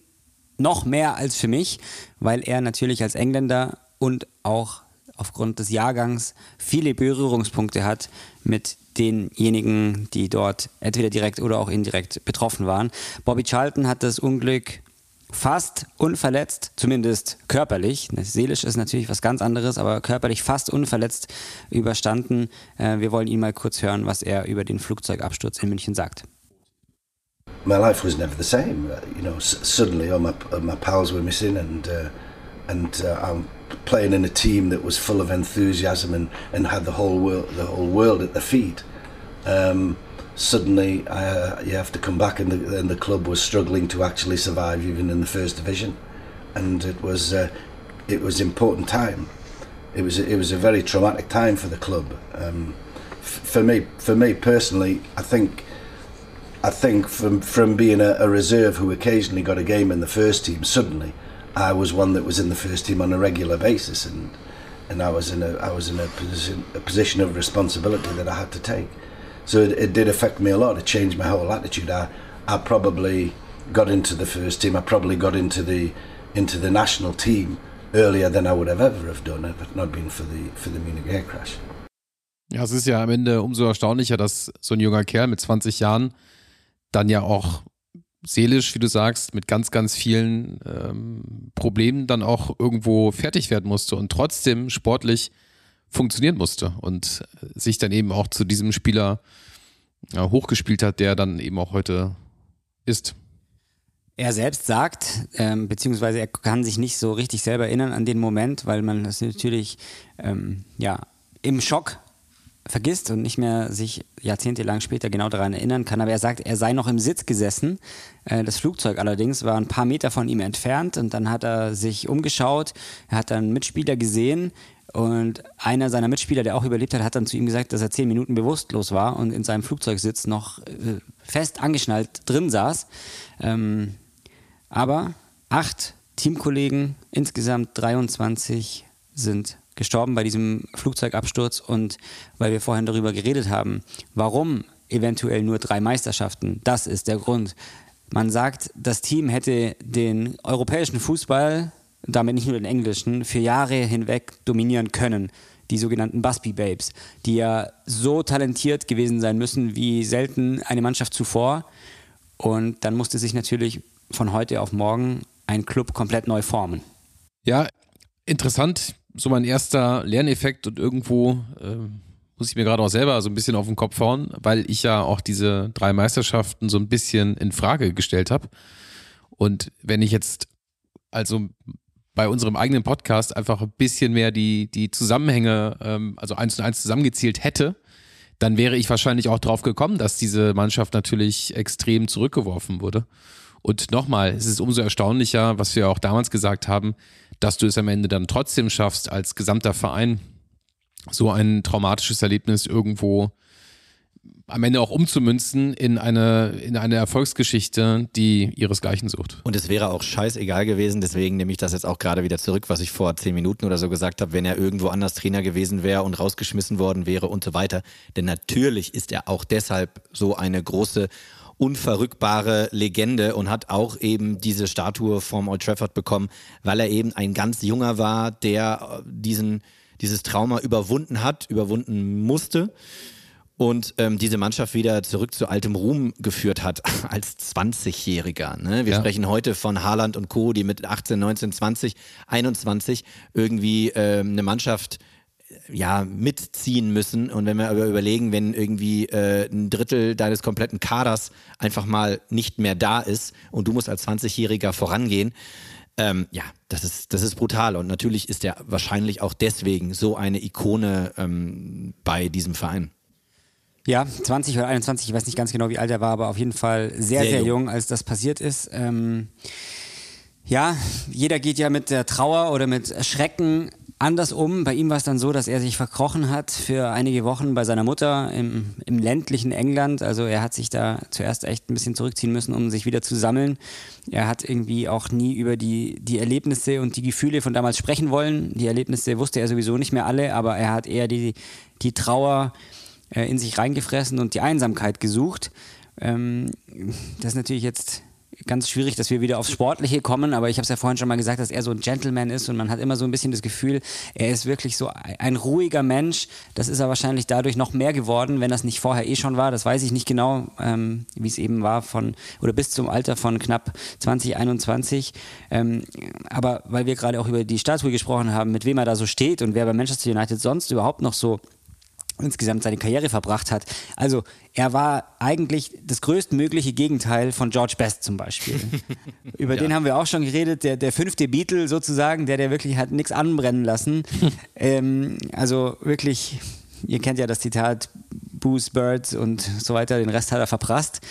D: noch mehr als für mich, weil er natürlich als Engländer und auch aufgrund des Jahrgangs viele Berührungspunkte hat mit denjenigen, die dort entweder direkt oder auch indirekt betroffen waren. Bobby Charlton hat das Unglück fast unverletzt, zumindest körperlich. Seelisch ist natürlich was ganz anderes, aber körperlich fast unverletzt überstanden. Äh, wir wollen ihn mal kurz hören, was er über den Flugzeugabsturz in München sagt.
A: My life was never the same. You know, suddenly all my, my pals were missing and uh, and uh, playing in a team that was full of enthusiasm and, and had the whole world the whole world at their feet. Um, suddenly uh, you have to come back, and the, and the club was struggling to actually survive, even in the first division, and it was uh, it was important time. It was it was a very traumatic time for the club. Um, for me, for me personally, I think. I think from from being a, a reserve who occasionally got a game in the first team, suddenly I was one that was in the first team on a regular basis, and and I was in a I was in a position a position of responsibility that I had to take. So it, it did affect me a lot. It changed my whole attitude. I, I probably got into the first team. I probably got into the into the national team earlier than I would have ever have done if it not been for the for the Munich air crash.
B: Ja, es ist ja am Ende umso erstaunlicher, dass so ein junger Kerl mit 20 Jahren dann ja auch seelisch, wie du sagst, mit ganz, ganz vielen ähm, Problemen dann auch irgendwo fertig werden musste und trotzdem sportlich funktionieren musste und sich dann eben auch zu diesem Spieler ja, hochgespielt hat, der dann eben auch heute ist.
D: Er selbst sagt, ähm, beziehungsweise er kann sich nicht so richtig selber erinnern an den Moment, weil man das natürlich ähm, ja, im Schock vergisst und nicht mehr sich jahrzehntelang später genau daran erinnern kann. Aber er sagt, er sei noch im Sitz gesessen. Äh, das Flugzeug allerdings war ein paar Meter von ihm entfernt und dann hat er sich umgeschaut. Er hat dann Mitspieler gesehen, und einer seiner Mitspieler, der auch überlebt hat, hat dann zu ihm gesagt, dass er zehn Minuten bewusstlos war und in seinem Flugzeugsitz noch äh, fest angeschnallt drin saß. Ähm, aber acht Teamkollegen, insgesamt 23 sind gestorben bei diesem Flugzeugabsturz. Und weil wir vorhin darüber geredet haben, warum eventuell nur drei Meisterschaften, das ist der Grund. Man sagt, das Team hätte den europäischen Fußball damit nicht nur den englischen, für Jahre hinweg dominieren können. Die sogenannten Busby Babes, die ja so talentiert gewesen sein müssen wie selten eine Mannschaft zuvor. Und dann musste sich natürlich von heute auf morgen ein Club komplett neu formen.
B: Ja, interessant. So mein erster Lerneffekt und irgendwo äh, muss ich mir gerade auch selber so ein bisschen auf den Kopf hauen, weil ich ja auch diese drei Meisterschaften so ein bisschen in Frage gestellt habe. Und wenn ich jetzt also bei unserem eigenen Podcast einfach ein bisschen mehr die, die Zusammenhänge, ähm, also eins und eins zusammengezählt hätte, dann wäre ich wahrscheinlich auch drauf gekommen, dass diese Mannschaft natürlich extrem zurückgeworfen wurde. Und nochmal, es ist umso erstaunlicher, was wir auch damals gesagt haben, dass du es am Ende dann trotzdem schaffst, als gesamter Verein so ein traumatisches Erlebnis irgendwo am Ende auch umzumünzen in eine, in eine Erfolgsgeschichte, die ihresgleichen sucht.
C: Und es wäre auch scheißegal gewesen, deswegen nehme ich das jetzt auch gerade wieder zurück, was ich vor zehn Minuten oder so gesagt habe, wenn er irgendwo anders Trainer gewesen wäre und rausgeschmissen worden wäre und so weiter. Denn natürlich ist er auch deshalb so eine große unverrückbare Legende und hat auch eben diese Statue vom Old Trafford bekommen, weil er eben ein ganz junger war, der diesen, dieses Trauma überwunden hat, überwunden musste und ähm, diese Mannschaft wieder zurück zu altem Ruhm geführt hat als 20-Jähriger. Ne? Wir ja. sprechen heute von Haaland und Co., die mit 18, 19, 20, 21 irgendwie ähm, eine Mannschaft ja, mitziehen müssen. Und wenn wir aber überlegen, wenn irgendwie äh, ein Drittel deines kompletten Kaders einfach mal nicht mehr da ist und du musst als 20-Jähriger vorangehen, ähm, ja, das ist, das ist brutal. Und natürlich ist er wahrscheinlich auch deswegen so eine Ikone ähm, bei diesem Verein.
D: Ja, 20 oder 21, ich weiß nicht ganz genau, wie alt er war, aber auf jeden Fall sehr, sehr, sehr jung. jung. als das passiert ist. Ähm, ja, jeder geht ja mit der Trauer oder mit Schrecken anders um. Bei ihm war es dann so, dass er sich verkrochen hat für einige Wochen bei seiner Mutter im, im, ländlichen England. Also er hat sich da zuerst echt ein bisschen zurückziehen müssen, um sich wieder zu sammeln. Er hat irgendwie auch nie über die, die Erlebnisse und die Gefühle von damals sprechen wollen. Die Erlebnisse wusste er sowieso nicht mehr alle, aber er hat eher die, die Trauer äh, in sich reingefressen und die Einsamkeit gesucht. Ähm, das ist natürlich jetzt ganz schwierig, dass wir wieder aufs Sportliche kommen, aber ich habe es ja vorhin schon mal gesagt, dass er so ein Gentleman ist und man hat immer so ein bisschen das Gefühl, er ist wirklich so ein ruhiger Mensch. Das ist er wahrscheinlich dadurch noch mehr geworden, wenn das nicht vorher eh schon war. Das weiß ich nicht genau, ähm, wie es eben war von oder bis zum Alter von knapp 20, 21. Ähm, aber weil wir gerade auch über die Statue gesprochen haben, mit wem er da so steht und wer bei Manchester United sonst überhaupt noch so insgesamt seine Karriere verbracht hat. Also er war eigentlich das größtmögliche Gegenteil von George Best zum Beispiel. Über ja. den haben wir auch schon geredet, der, der fünfte Beatle sozusagen, der der wirklich hat nichts anbrennen lassen. ähm, also wirklich, ihr kennt ja das Zitat, Booze, Birds und so weiter, den Rest hat er verprasst.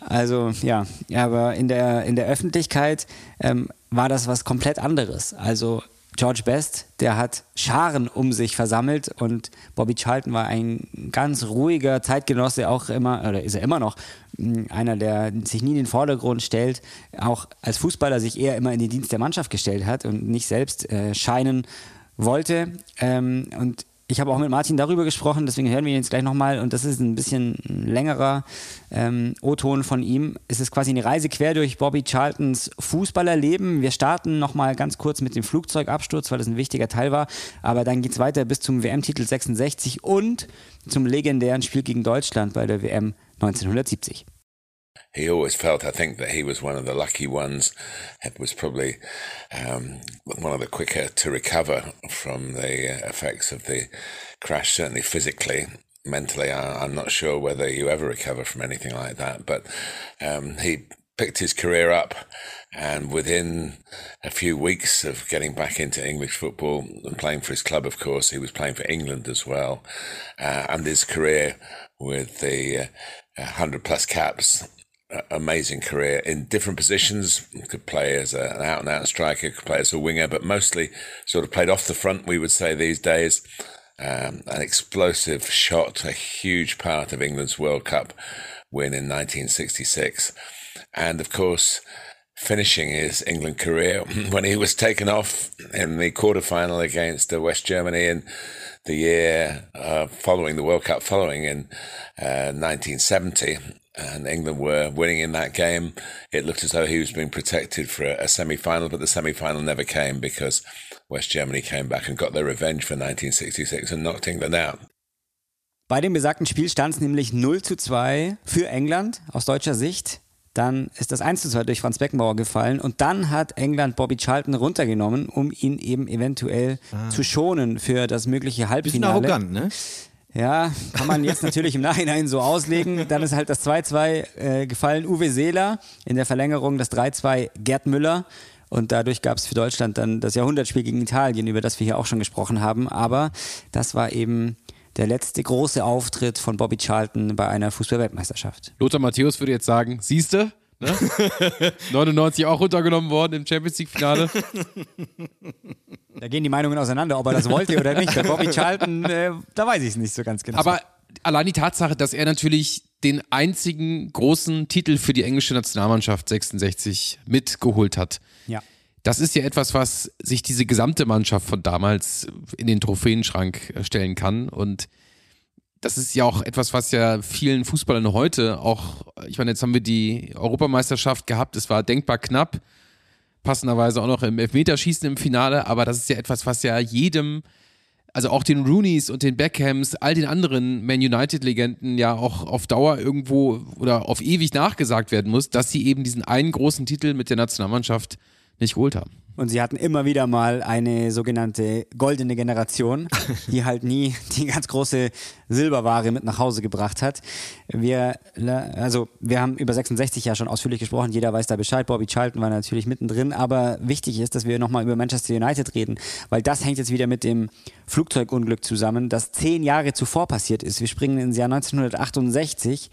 D: Also ja, aber in der, in der Öffentlichkeit ähm, war das was komplett anderes. Also George Best, der hat Scharen um sich versammelt und Bobby Charlton war ein ganz ruhiger Zeitgenosse, auch immer, oder ist er immer noch, mm, einer, der sich nie in den Vordergrund stellt, auch als Fußballer sich eher immer in den Dienst der Mannschaft gestellt hat und nicht selbst äh, scheinen wollte. Ähm, und ich habe auch mit Martin darüber gesprochen, deswegen hören wir ihn jetzt gleich nochmal und das ist ein bisschen längerer ähm, O-Ton von ihm. Es ist quasi eine Reise quer durch Bobby Charltons Fußballerleben. Wir starten nochmal ganz kurz mit dem Flugzeugabsturz, weil das ein wichtiger Teil war, aber dann geht es weiter bis zum WM-Titel 66 und zum legendären Spiel gegen Deutschland bei der WM 1970.
E: He always felt, I think, that he was one of the lucky ones. It was probably um, one of the quicker to recover from the uh, effects of the crash, certainly physically. Mentally, I, am not sure whether you ever recover from anything like that, but um, he picked his career up and within a few weeks of getting back into English football and playing for his club, of course, he was playing for England as well. Uh, and his career with the uh, 100 plus caps amazing career in different positions. Could play as a, an out and out striker, could play as a winger, but mostly sort of played off the front, we would say these days. Um, an explosive shot, a huge part of England's World Cup win in 1966. And of course, finishing his England career when he was taken off in the quarter final against uh, West Germany in the year uh, following the World Cup, following in uh, 1970 and England were winning in that game. It looked as though he was being protected for a, a semi final, but the semi final never came because West Germany came back and got their revenge for 1966 and knocked England out.
D: Bei dem besagten Spiel stand es nämlich 0 zu 2 für England aus deutscher Sicht. Dann ist das 1 zu 2 durch Franz Beckenbauer gefallen und dann hat England Bobby Charlton runtergenommen, um ihn eben eventuell ah. zu schonen für das mögliche Halbfinale.
C: Bisschen arrogant, ne?
D: Ja, kann man jetzt natürlich im Nachhinein so auslegen. Dann ist halt das 2-2 äh, gefallen. Uwe Seeler in der Verlängerung das 3-2 Gerd Müller. Und dadurch gab es für Deutschland dann das Jahrhundertspiel gegen Italien, über das wir hier auch schon gesprochen haben. Aber das war eben der letzte große Auftritt von Bobby Charlton bei einer Fußballweltmeisterschaft.
B: Lothar Matthäus würde jetzt sagen, siehste, ne? 99 auch runtergenommen worden im Champions League Finale.
D: Da gehen die Meinungen auseinander, ob er das wollte oder nicht. Bei Bobby Charlton, äh, da weiß ich es nicht so ganz genau.
B: Aber allein die Tatsache, dass er natürlich den einzigen großen Titel für die englische Nationalmannschaft 66 mitgeholt hat.
D: ja.
B: Das ist ja etwas, was sich diese gesamte Mannschaft von damals in den Trophäenschrank äh, stellen kann. Und das ist ja auch etwas, was ja vielen Fußballern heute auch, ich meine, jetzt haben wir die Europameisterschaft gehabt, es war denkbar knapp, passenderweise auch noch im Elfmeterschießen im Finale, aber das ist ja etwas, was ja jedem, also auch den Rooneys und den Beckhams, all den anderen Man United-Legenden ja auch auf Dauer irgendwo oder auf ewig nachgesagt werden muss, dass sie eben diesen einen großen Titel mit der Nationalmannschaft nicht geholt haben.
D: Und sie hatten immer wieder mal eine sogenannte goldene Generation, die halt nie die ganz große Silberware mit nach Hause gebracht hat. Wir, also wir haben über 66 ja schon ausführlich gesprochen, jeder weiß da Bescheid. Bobby Charlton war natürlich mittendrin, aber wichtig ist, dass wir nochmal über Manchester United reden, weil das hängt jetzt wieder mit dem Flugzeugunglück zusammen, das zehn Jahre zuvor passiert ist. Wir springen ins Jahr 1968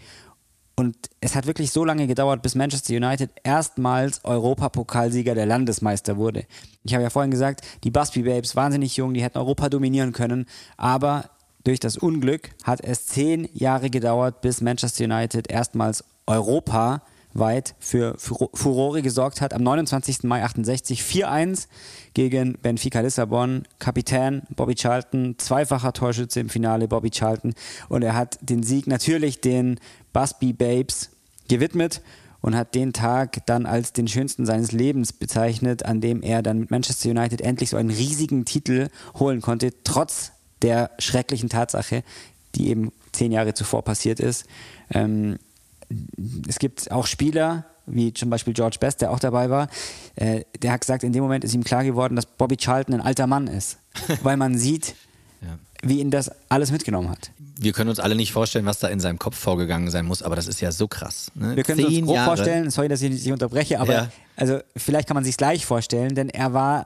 D: und es hat wirklich so lange gedauert, bis Manchester United erstmals Europapokalsieger der Landesmeister wurde. Ich habe ja vorhin gesagt, die Busby Babes, wahnsinnig jung, die hätten Europa dominieren können, aber durch das Unglück hat es zehn Jahre gedauert, bis Manchester United erstmals europaweit für Furo- Furore gesorgt hat. Am 29. Mai 68 4-1 gegen Benfica Lissabon. Kapitän Bobby Charlton, zweifacher Torschütze im Finale Bobby Charlton. Und er hat den Sieg natürlich den Busby Babes gewidmet und hat den Tag dann als den schönsten seines Lebens bezeichnet, an dem er dann mit Manchester United endlich so einen riesigen Titel holen konnte, trotz der schrecklichen Tatsache, die eben zehn Jahre zuvor passiert ist. Ähm, es gibt auch Spieler, wie zum Beispiel George Best, der auch dabei war, äh, der hat gesagt, in dem Moment ist ihm klar geworden, dass Bobby Charlton ein alter Mann ist, weil man sieht, wie ihn das alles mitgenommen hat.
C: Wir können uns alle nicht vorstellen, was da in seinem Kopf vorgegangen sein muss, aber das ist ja so krass. Ne?
D: Wir können es uns
C: Zehn
D: grob vorstellen, sorry, dass ich dich unterbreche, aber
C: Ja.
D: also vielleicht kann man sich gleich vorstellen, denn er war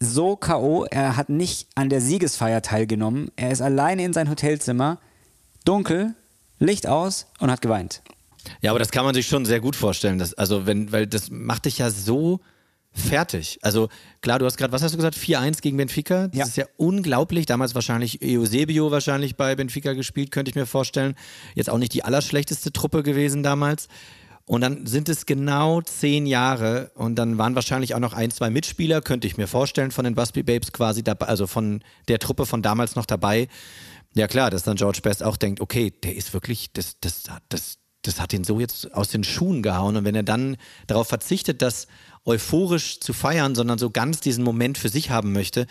D: so K.O., er hat nicht an der Siegesfeier teilgenommen. Er ist alleine in sein Hotelzimmer, dunkel, Licht aus und hat geweint.
C: Ja, aber das kann man sich schon sehr gut vorstellen. Dass, also, wenn, weil das macht dich ja so fertig. Also klar, du hast gerade, was hast du gesagt, 4-1 gegen Benfica? Das
D: Ja.
C: ist ja unglaublich. Damals wahrscheinlich Eusebio wahrscheinlich bei Benfica gespielt, könnte ich mir vorstellen. Jetzt auch nicht die allerschlechteste Truppe gewesen damals. Und dann sind es genau zehn Jahre und dann waren wahrscheinlich auch noch ein, zwei Mitspieler, könnte ich mir vorstellen, von den Busby Babes quasi dabei, also von der Truppe von damals noch dabei. Ja klar, dass dann George Best auch denkt, okay, der ist wirklich, das, das, das, das hat ihn so jetzt aus den Schuhen gehauen. Und wenn er dann darauf verzichtet, das euphorisch zu feiern, sondern so ganz diesen Moment für sich haben möchte,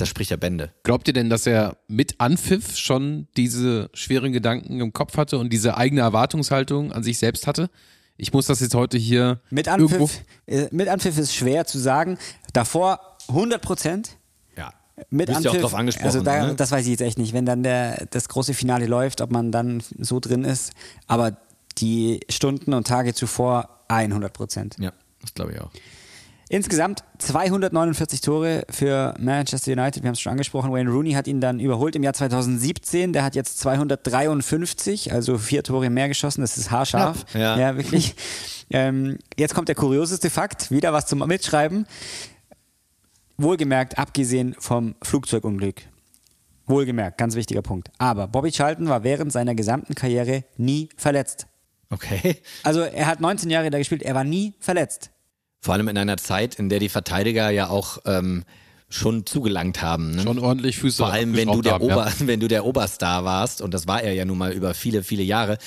C: das spricht ja Bände.
B: Glaubt ihr denn, dass er mit Anpfiff schon diese schweren Gedanken im Kopf hatte und diese eigene Erwartungshaltung an sich selbst hatte? Ich muss das jetzt heute hier
D: Mit
B: irgendwo.
D: Anpfiff, äh, mit Anpfiff ist schwer zu sagen. Davor 100 Prozent.
C: Ja.
D: Mit
C: Bist ja auch
D: Anpfiff,
C: drauf angesprochen,
D: also da,
C: ne?
D: das weiß ich jetzt echt nicht, wenn dann der, das große Finale läuft, ob man dann so drin ist. Aber die Stunden und Tage zuvor 100 Prozent.
C: Ja, das glaube ich auch.
D: Insgesamt 249 Tore für Manchester United. Wir haben es schon angesprochen. Wayne Rooney hat ihn dann überholt im Jahr 2017. Der hat jetzt 253, also vier Tore mehr geschossen. Das ist haarscharf.
C: Knapp, ja.
D: wirklich. ähm, jetzt kommt der kurioseste Fakt. Wieder was zum Mitschreiben. Wohlgemerkt, abgesehen vom Flugzeugunglück. Wohlgemerkt, ganz wichtiger Punkt. Aber Bobby Charlton war während seiner gesamten Karriere nie verletzt.
C: Okay.
D: Also er hat 19 Jahre da gespielt, er war nie verletzt.
C: Vor allem in einer Zeit, in der die Verteidiger ja auch ähm, schon zugelangt haben. Ne?
B: Schon ordentlich Füße
C: Vor allem, wenn du, der
B: haben,
C: Ober, wenn du der Oberstar warst, und das war er ja nun mal über viele, viele Jahre,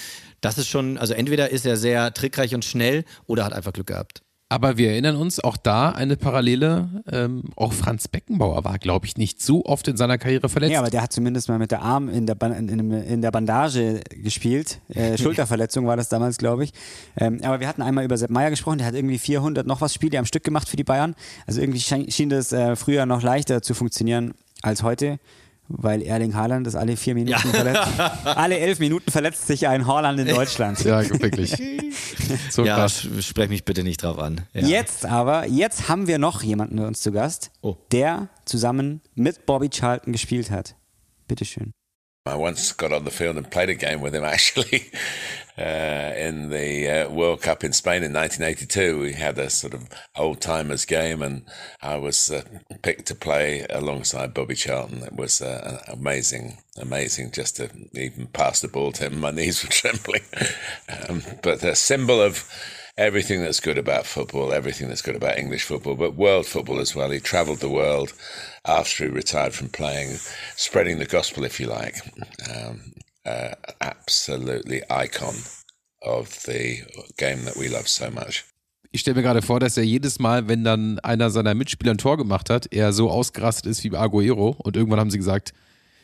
C: das ist schon, also entweder ist er sehr trickreich und schnell oder hat einfach Glück gehabt.
B: Aber wir erinnern uns auch da eine Parallele. Ähm, auch Franz Beckenbauer war, glaube ich, nicht so oft in seiner Karriere verletzt.
D: Ja, aber der hat zumindest mal mit der Arm in der, Ban- in, in, der Bandage gespielt. Äh, Schulterverletzung war das damals, glaube ich. Ähm, aber wir hatten einmal über Sepp Meier gesprochen, der hat irgendwie 400 noch was Spiele am Stück gemacht für die Bayern. Also irgendwie schien, schien das äh, früher noch leichter zu funktionieren als heute. Weil Erling Haaland ist alle vier Minuten verletzt. alle elf Minuten verletzt sich ein Haaland in Deutschland.
B: Ja, wirklich.
C: So ja, krass. sprech mich bitte nicht drauf an.
D: Ja. Jetzt aber, jetzt haben wir noch jemanden bei uns zu Gast, oh. der zusammen mit Bobby Charlton gespielt hat. Bitteschön.
E: I once got on the field and played a game with him actually uh, in the uh, World Cup in Spain in 1982. We had a sort of old timers game, and I was uh, picked to play alongside Bobby Charlton. It was uh, amazing, amazing just to even pass the ball to him. My knees were trembling, um, but a symbol of everything that's good about football, everything that's good about English football, but world football as well. He travelled the world after he retired from playing, spreading the gospel, if you like. Um, uh, absolutely icon of the game that we love so much.
B: Ich stelle mir gerade vor, dass er jedes Mal, wenn dann einer seiner Mitspieler ein Tor gemacht hat, er so ausgerastet ist wie Aguero und irgendwann haben sie gesagt,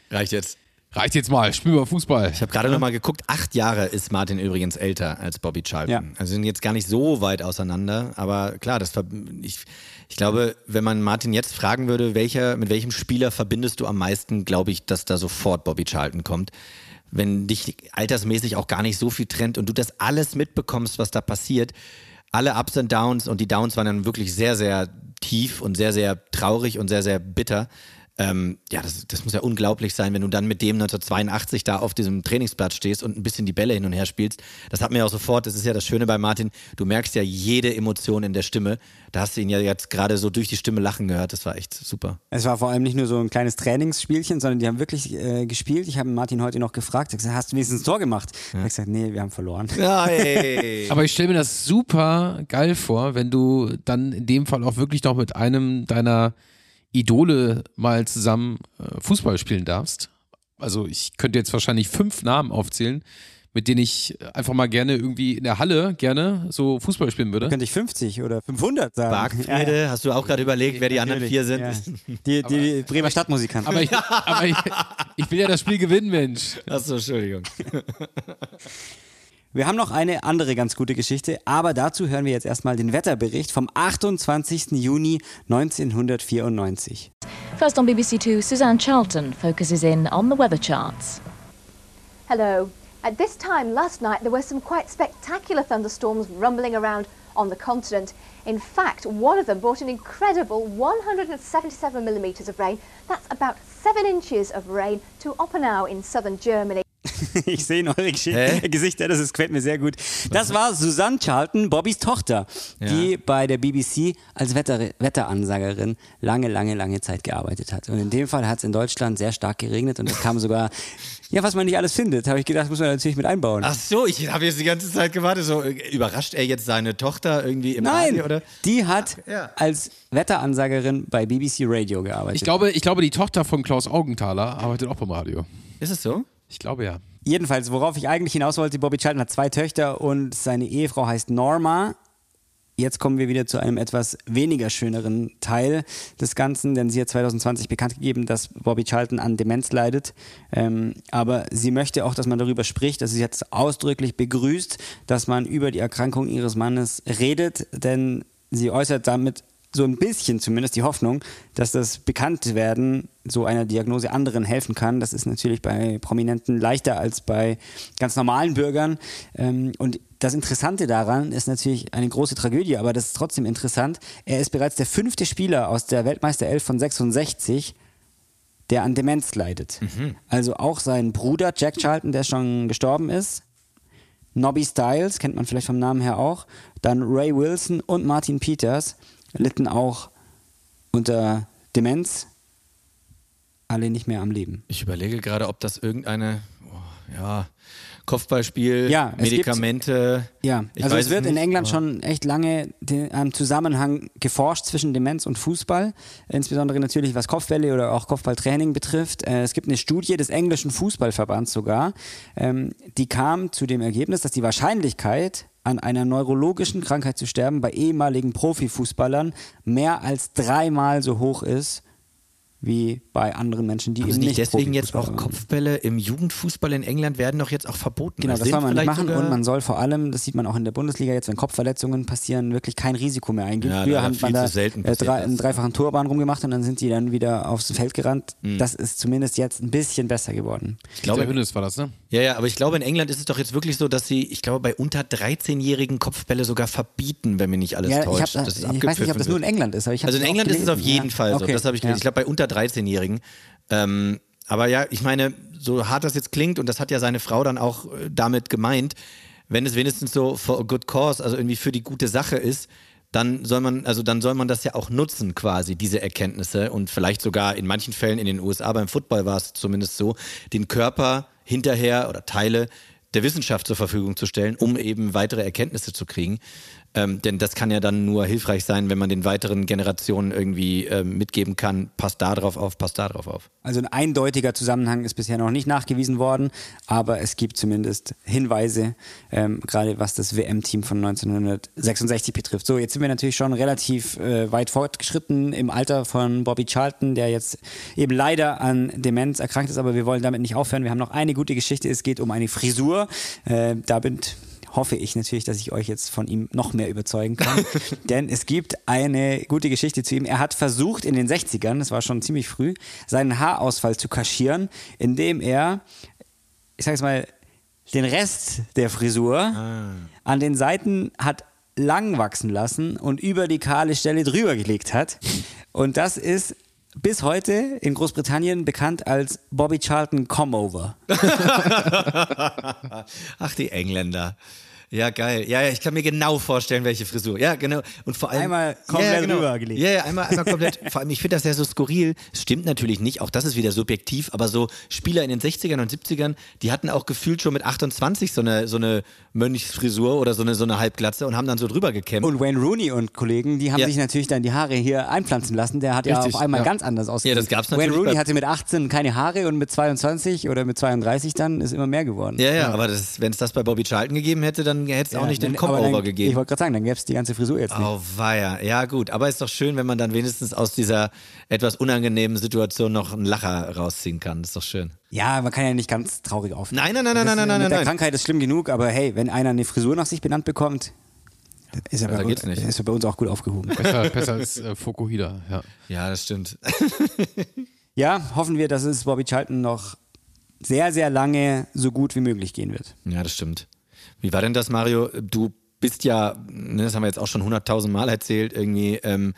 C: reicht jetzt.
B: Reicht jetzt mal, spielen wir Fußball.
C: Ich habe gerade noch mal geguckt, acht Jahre ist Martin übrigens älter als Bobby Charlton. Ja. Also sind jetzt gar nicht so weit auseinander, aber klar, das ich, ich glaube, wenn man Martin jetzt fragen würde, welcher, mit welchem Spieler verbindest du am meisten, glaube ich, dass da sofort Bobby Charlton kommt. Wenn dich altersmäßig auch gar nicht so viel trennt und du das alles mitbekommst, was da passiert, alle Ups und Downs und die Downs waren dann wirklich sehr, sehr tief und sehr, sehr traurig und sehr, sehr bitter. Ähm, ja, das, das muss ja unglaublich sein, wenn du dann mit dem 1982 da auf diesem Trainingsplatz stehst und ein bisschen die Bälle hin und her spielst. Das hat mir auch sofort, das ist ja das Schöne bei Martin, du merkst ja jede Emotion in der Stimme. Da hast du ihn ja jetzt gerade so durch die Stimme lachen gehört. Das war echt super.
D: Es war vor allem nicht nur so ein kleines Trainingsspielchen, sondern die haben wirklich äh, gespielt. Ich habe Martin heute noch gefragt, gesagt, hast du wenigstens ein Tor gemacht? Ja. Er hat gesagt, nee, wir haben verloren.
B: Ja, Aber ich stelle mir das super geil vor, wenn du dann in dem Fall auch wirklich noch mit einem deiner Idole mal zusammen äh, Fußball spielen darfst. Also ich könnte jetzt wahrscheinlich fünf Namen aufzählen, mit denen ich einfach mal gerne irgendwie in der Halle gerne so Fußball spielen würde.
D: Könnte ich 50 oder 500 sagen.
C: Bargfriede, ja. hast du auch gerade überlegt, wer die anderen vier sind? Ja.
D: Die, die Bremer Stadtmusikanten.
B: Aber, ich, aber ich, ich will ja das Spiel gewinnen, Mensch.
C: Achso, Entschuldigung.
D: Wir haben noch eine andere ganz gute Geschichte, aber dazu hören wir jetzt erstmal den Wetterbericht vom 28. Juni 1994.
H: First on BBC Two, Suzanne Charlton focuses in on the weather charts.
I: Hello. At this time last night, there were some quite spectacular thunderstorms rumbling around on the continent. In fact, one of them brought an incredible 177 millimetres of rain. That's about seven inches of rain to Oppenau in southern Germany.
D: ich sehe in eure Hä? Gesichter, das ist, gefällt mir sehr gut. Das war Susanne Charlton, Bobbys Tochter, die bei der BBC als Wetter, Wetteransagerin lange, lange, lange Zeit gearbeitet hat. Und in dem Fall hat es in Deutschland sehr stark geregnet und es kam sogar, ja, was man nicht alles findet, habe ich gedacht, muss man natürlich mit einbauen.
C: Ach so, ich habe jetzt die ganze Zeit gewartet, so überrascht er jetzt seine Tochter irgendwie im
D: Nein,
C: Radio, oder?
D: die hat Ach, ja. als Wetteransagerin bei BBC Radio gearbeitet.
B: Ich glaube, ich glaube, die Tochter von Klaus Augenthaler arbeitet auch beim Radio.
C: Ist es so?
B: Ich glaube ja.
D: Jedenfalls, worauf ich eigentlich hinaus wollte, Bobby Charlton hat zwei Töchter und seine Ehefrau heißt Norma. Jetzt kommen wir wieder zu einem etwas weniger schöneren Teil des Ganzen, denn sie hat 2020 bekannt gegeben, dass Bobby Charlton an Demenz leidet. Ähm, aber sie möchte auch, dass man darüber spricht. Also sie es ausdrücklich begrüßt, dass man über die Erkrankung ihres Mannes redet, denn sie äußert damit so ein bisschen zumindest die Hoffnung, dass das Bekanntwerden so einer Diagnose anderen helfen kann. Das ist natürlich bei Prominenten leichter als bei ganz normalen Bürgern. Ähm, und das Interessante daran ist natürlich eine große Tragödie, aber das ist trotzdem interessant. Er ist bereits der fünfte Spieler aus der Weltmeisterelf von 66, der an Demenz leidet. Mhm. Also auch sein Bruder Jack Charlton, der schon gestorben ist. Nobby Styles, kennt man vielleicht vom Namen her auch. Dann Ray Wilson und Martin Peters litten auch unter Demenz, alle nicht mehr am Leben.
C: Ich überlege gerade, ob das irgendeine, oh, ja, Kopfballspiel, ja, Medikamente.
D: Gibt, ja, also es wird in England schon echt lange am Zusammenhang geforscht zwischen Demenz und Fußball, insbesondere natürlich was Kopfbälle oder auch Kopfballtraining betrifft. Äh, es gibt eine Studie des englischen Fußballverbands sogar, ähm, die kam zu dem Ergebnis, dass die Wahrscheinlichkeit, an einer neurologischen Krankheit zu sterben bei ehemaligen Profifußballern mehr als dreimal so hoch ist wie bei anderen Menschen, die
C: Haben
D: eben
C: nicht
D: nicht
C: deswegen jetzt auch. Kopfbälle im Jugendfußball in England werden doch jetzt auch verboten.
D: Genau, das soll man nicht
C: vielleicht
D: machen und man soll vor allem, das sieht man auch in der Bundesliga jetzt, wenn Kopfverletzungen passieren, wirklich kein Risiko mehr eingehen.
C: Ja,
D: Früher hat man da
C: zu selten
D: äh, drei, einen dreifachen Torbahn rumgemacht und dann sind die dann wieder aufs Feld gerannt. Das ist zumindest jetzt ein bisschen besser geworden.
C: ich glaube,
B: der Hönes war das, ne?
C: Ja, ja, aber ich glaube, in England ist es doch jetzt wirklich so, dass sie, ich glaube, bei unter 13-jährigen Kopfbälle sogar verbieten, wenn mir nicht alles
D: Ja, ich,
C: täuscht.
D: hab,
C: dass es
D: ich weiß nicht, ob das nur in. England ist. Ich
C: Also in England ist es auf jeden
D: ja.
C: Fall so.
D: Okay.
C: Das habe ich
D: ja.
C: Ich glaube, bei unter 13-Jährigen. Ähm, aber ja, ich meine, so hart das jetzt klingt, und das hat ja seine Frau dann auch äh, damit gemeint, wenn es wenigstens so for a good cause, also irgendwie für die gute Sache ist, dann soll man, also dann soll man das ja auch nutzen, quasi, diese Erkenntnisse. Und vielleicht sogar in manchen Fällen in den USA beim Football war es zumindest so, den Körper hinterher oder Teile der Wissenschaft zur Verfügung zu stellen, um eben weitere Erkenntnisse zu kriegen. Ähm, denn das kann ja dann nur hilfreich sein, wenn man den weiteren Generationen irgendwie ähm, mitgeben kann, passt da drauf auf, passt da drauf auf.
D: Also ein eindeutiger Zusammenhang ist bisher noch nicht nachgewiesen worden, aber es gibt zumindest Hinweise, ähm, gerade was das WM-Team von 1966 betrifft. So, jetzt sind wir natürlich schon relativ äh, weit fortgeschritten im Alter von Bobby Charlton, der jetzt eben leider an Demenz erkrankt ist, aber wir wollen damit nicht aufhören. Wir haben noch eine gute Geschichte. Es geht um eine Frisur. Äh, da bin hoffe ich natürlich, dass ich euch jetzt von ihm noch mehr überzeugen kann. Denn es gibt eine gute Geschichte zu ihm. Er hat versucht in den 60ern, das war schon ziemlich früh, seinen Haarausfall zu kaschieren, indem er, ich sag jetzt mal, den Rest der Frisur an den Seiten hat lang wachsen lassen und über die kahle Stelle drüber gelegt hat. Und das ist bis heute in Großbritannien bekannt als Bobby Charlton Comeover.
C: Ach, die Engländer. Ja, geil. Ja, ja, ich kann mir genau vorstellen, welche Frisur. Ja, genau. Und vor allem.
D: Einmal komplett
C: ja, genau.
D: rübergelegt.
C: Ja, ja, einmal, einmal komplett. vor allem, ich finde das ja so skurril. Es stimmt natürlich nicht, auch das ist wieder subjektiv, aber so Spieler in den 60ern und 70ern, die hatten auch gefühlt schon mit 28 so eine, so eine Mönchsfrisur oder so eine, so eine Halbglatze und haben dann so drüber gekämpft.
D: Und Wayne Rooney und Kollegen, die haben
C: Ja.
D: sich natürlich dann die Haare hier einpflanzen lassen. Der hat ja
B: Richtig,
D: auf einmal
B: ja.
D: ganz anders ausgesehen.
C: Ja, das gab's
D: Wayne
C: natürlich
D: Rooney
C: bei-
D: hatte mit 18 keine Haare und mit 22 oder mit 32 dann ist immer mehr geworden.
C: ja, ja, aber wenn es das bei Bobby Charlton gegeben hätte, dann hätte es auch nicht den
D: dann- dann-
C: gegeben.
D: Ich wollte gerade sagen, dann gäbe es die ganze Frisur jetzt nicht.
C: Oh, weia. Ja, gut. Aber ist doch schön, wenn man dann wenigstens aus dieser etwas unangenehmen Situation noch einen Lacher rausziehen kann. ist doch schön.
D: Ja, man kann ja nicht ganz traurig auf.
C: Nein, nein, nein, nein,
D: Das,
C: nein,
D: äh,
C: nein,
D: Mit
C: nein,
D: der
C: nein.
D: Krankheit ist schlimm genug, aber hey, wenn einer eine Frisur nach sich benannt bekommt, ist er,
C: da
D: bei, uns,
C: nicht.
D: ist er bei uns auch gut aufgehoben.
B: Besser, besser als äh, Fokuhida, ja.
C: Ja, das stimmt.
D: ja, hoffen wir, dass es Bobby Charlton noch sehr, sehr lange so gut wie möglich gehen wird.
C: Ja, das stimmt. Wie war denn das, Mario? Du bist ja, ne, das haben wir jetzt auch schon hunderttausend Mal erzählt, irgendwie ähm,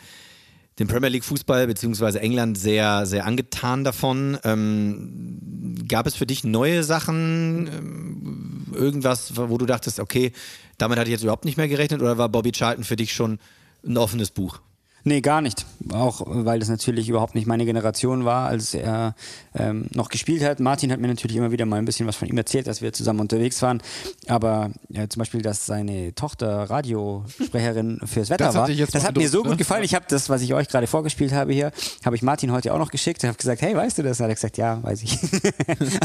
C: den Premier League Fußball beziehungsweise England sehr, sehr angetan davon. Ähm, gab es für dich neue Sachen, ähm, irgendwas, wo du dachtest, okay, damit hatte ich jetzt überhaupt nicht mehr gerechnet oder war Bobby Charlton für dich schon ein offenes Buch?
D: Nee, gar nicht. Auch weil das natürlich überhaupt nicht meine Generation war, als er ähm, noch gespielt hat. Martin hat mir natürlich immer wieder mal ein bisschen was von ihm erzählt, dass wir zusammen unterwegs waren. Aber ja, zum Beispiel, dass seine Tochter Radiosprecherin fürs Wetter
B: Das hat
D: war, das hat mir so gut
B: ne?
D: gefallen. Ich habe das, was ich euch gerade vorgespielt habe hier, habe ich Martin heute auch noch geschickt. Ich habe gesagt, hey, weißt du das? Hat er gesagt, ja, weiß ich.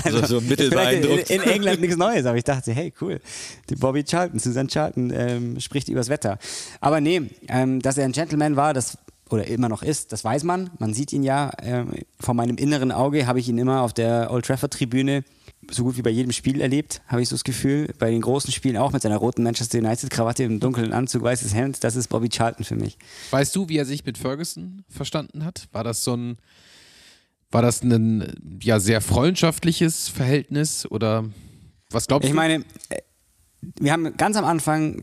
C: Also so mittel
D: Vielleicht
C: beeindruckt.
D: In, in England nichts Neues, aber ich dachte, hey, cool. Die Bobby Charlton, Susan Charlton ähm, spricht übers Wetter. Aber nee, ähm, dass er ein Gentleman war, das oder immer noch ist, das weiß man. Man sieht ihn ja. Ähm, vor meinem inneren Auge habe ich ihn immer auf der Old Trafford Tribüne so gut wie bei jedem Spiel erlebt, habe ich so das Gefühl. Bei den großen Spielen auch mit seiner roten Manchester United Krawatte im dunklen Anzug, weißes Hemd. Das ist Bobby Charlton für mich.
B: Weißt du, wie er sich mit Ferguson verstanden hat? War das so ein, war das ein ja sehr freundschaftliches Verhältnis oder was glaubst
D: Ich
B: du?
D: meine, äh, wir haben ganz am Anfang,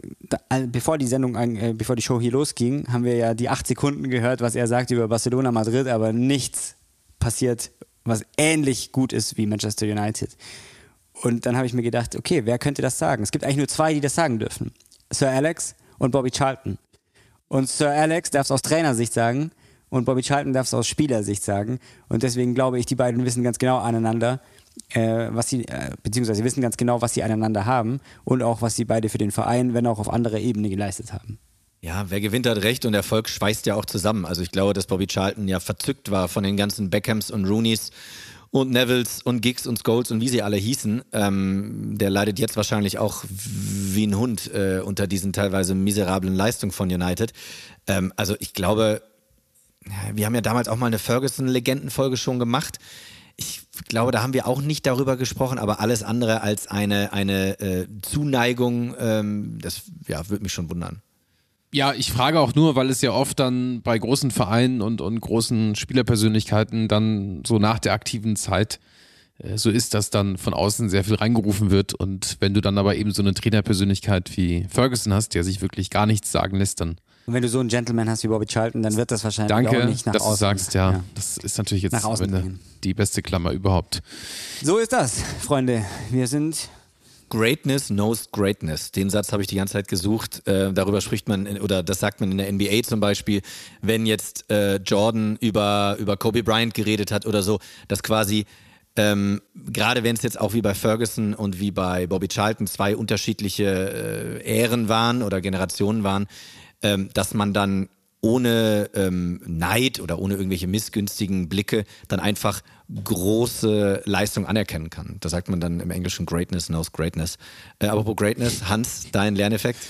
D: äh, bevor die Sendung, äh, bevor die Show hier losging, haben wir ja die acht Sekunden gehört, was er sagt über Barcelona, Madrid, aber nichts passiert, was ähnlich gut ist wie Manchester United. Und dann habe ich mir gedacht, okay, wer könnte das sagen? Es gibt eigentlich nur zwei, die das sagen dürfen. Sir Alex und Bobby Charlton. Und Sir Alex darf es aus Trainersicht sagen und Bobby Charlton darf es aus Spielersicht sagen. Und deswegen glaube ich, die beiden wissen ganz genau aneinander, äh, was sie, äh, beziehungsweise wissen ganz genau, was sie aneinander haben und auch, was sie beide für den Verein, wenn auch auf anderer Ebene geleistet haben.
C: Ja, wer gewinnt hat recht und Erfolg schweißt ja auch zusammen. Also ich glaube, dass Bobby Charlton ja verzückt war von den ganzen Beckhams und Rooneys und Nevilles und Giggs und Scholes und wie sie alle hießen. Ähm, der leidet jetzt wahrscheinlich auch wie ein Hund äh, unter diesen teilweise miserablen Leistungen von United. Ähm, also ich glaube, wir haben ja damals auch mal eine Ferguson-Legendenfolge schon gemacht. Ich glaube, da haben wir auch nicht darüber gesprochen, aber alles andere als eine, eine äh, Zuneigung, ähm, das ja, würde mich schon wundern.
B: Ja, ich frage auch nur, weil es ja oft dann bei großen Vereinen und, und großen Spielerpersönlichkeiten dann so nach der aktiven Zeit äh, so ist, dass dann von außen sehr viel reingerufen wird. Und wenn du dann aber eben so eine Trainerpersönlichkeit wie Ferguson hast, der sich wirklich gar nichts sagen lässt, dann.
D: Und wenn du so einen Gentleman hast wie Bobby Charlton, dann wird das wahrscheinlich
B: Danke,
D: auch nicht nach
B: dass
D: außen.
B: du sagst, ja,
D: ja.
B: Das ist natürlich jetzt
D: Nach außen bringen.
B: die beste Klammer überhaupt.
D: So ist das, Freunde. Wir sind
C: Greatness knows greatness. Den Satz habe ich die ganze Zeit gesucht. Äh, darüber spricht man, in, oder das sagt man in der NBA zum Beispiel, wenn jetzt äh, Jordan über, über Kobe Bryant geredet hat oder so, dass quasi, ähm, gerade wenn es jetzt auch wie bei Ferguson und wie bei Bobby Charlton zwei unterschiedliche äh, Ähren waren oder Generationen waren, ähm, dass man dann ohne ähm, Neid oder ohne irgendwelche missgünstigen Blicke dann einfach große Leistung anerkennen kann. Da sagt man dann im Englischen Greatness knows Greatness. Äh, apropos Greatness, Hans, dein Lerneffekt?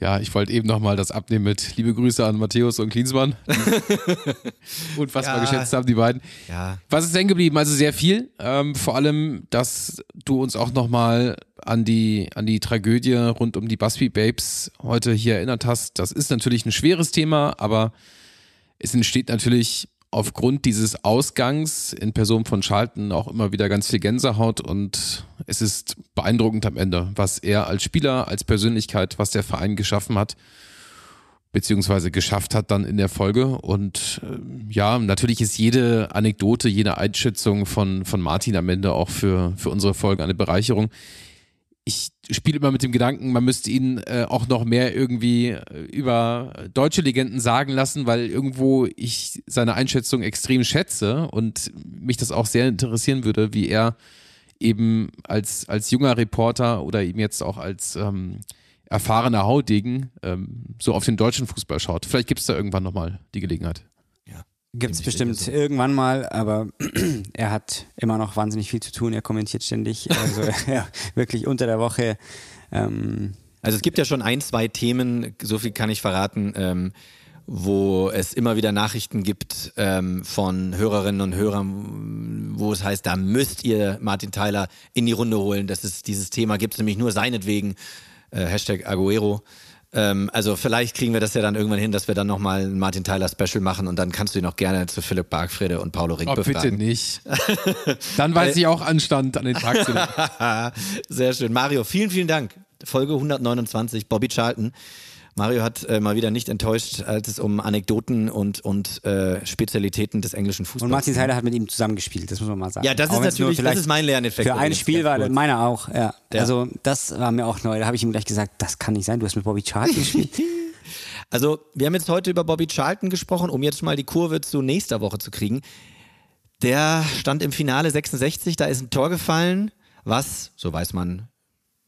B: Ja, ich wollte eben nochmal das abnehmen mit liebe Grüße an Matthäus und Klinsmann. Unfassbar
C: Ja.
B: geschätzt haben die beiden.
C: Ja.
B: Was ist hängen geblieben? Also sehr viel. Ähm, vor allem, dass du uns auch nochmal an die, an die Tragödie rund um die Busby Babes heute hier erinnert hast. Das ist natürlich ein schweres Thema, aber es entsteht natürlich aufgrund dieses Ausgangs in Person von Schalten auch immer wieder ganz viel Gänsehaut und es ist beeindruckend am Ende, was er als Spieler, als Persönlichkeit, was der Verein geschaffen hat beziehungsweise geschafft hat dann in der Folge. Und äh, ja, natürlich ist jede Anekdote, jede Einschätzung von, von Martin am Ende auch für, für unsere Folge eine Bereicherung. Ich spiele immer mit dem Gedanken, man müsste ihn äh, auch noch mehr irgendwie äh, über deutsche Legenden sagen lassen, weil irgendwo ich seine Einschätzung extrem schätze und mich das auch sehr interessieren würde, wie er eben als, als junger Reporter oder eben jetzt auch als ähm, erfahrener Haudegen ähm, so auf den deutschen Fußball schaut. Vielleicht gibt es da irgendwann nochmal die Gelegenheit.
D: Gibt es bestimmt
C: denke
D: irgendwann mal, aber er hat immer noch wahnsinnig viel zu tun. Er kommentiert ständig, also ja, wirklich unter der Woche. Ähm,
C: Also es gibt ja schon ein, zwei Themen, so viel kann ich verraten, ähm, wo es immer wieder Nachrichten gibt ähm, von Hörerinnen und Hörern, wo es heißt, da müsst ihr Martin Tyler in die Runde holen. Das ist, dieses Thema gibt es nämlich nur seinetwegen. Äh, Hashtag Aguero. Ähm, also vielleicht kriegen wir das ja dann irgendwann hin, dass wir dann nochmal ein Martin Tyler Special machen und dann kannst du ihn auch gerne zu Philipp Bargfrede und Paulo Rink
B: Oh, bitte
C: befragen.
B: nicht. Dann weiß ich auch Anstand an den Tag zu legen.
C: Sehr schön. Mario, vielen, vielen Dank. Folge 129, Bobby Charlton. Mario hat äh, mal wieder nicht enttäuscht, als es um Anekdoten und, und äh, Spezialitäten des englischen Fußballs
D: und Martin
C: ging.
D: Tyler hat mit ihm zusammengespielt, das muss man mal sagen.
C: Ja, das
D: Auch
C: ist natürlich, das ist mein Lerneffekt.
D: Für ein Spiel war
C: kurz.
D: meiner auch, ja.
C: Ja.
D: Also das war mir auch neu. Da habe ich ihm gleich gesagt, das kann nicht sein, du hast mit Bobby Charlton gespielt.
C: Also, wir haben jetzt heute über Bobby Charlton gesprochen, um jetzt mal die Kurve zu nächster Woche zu kriegen. Der stand im Finale 66, da ist ein Tor gefallen, was, so weiß man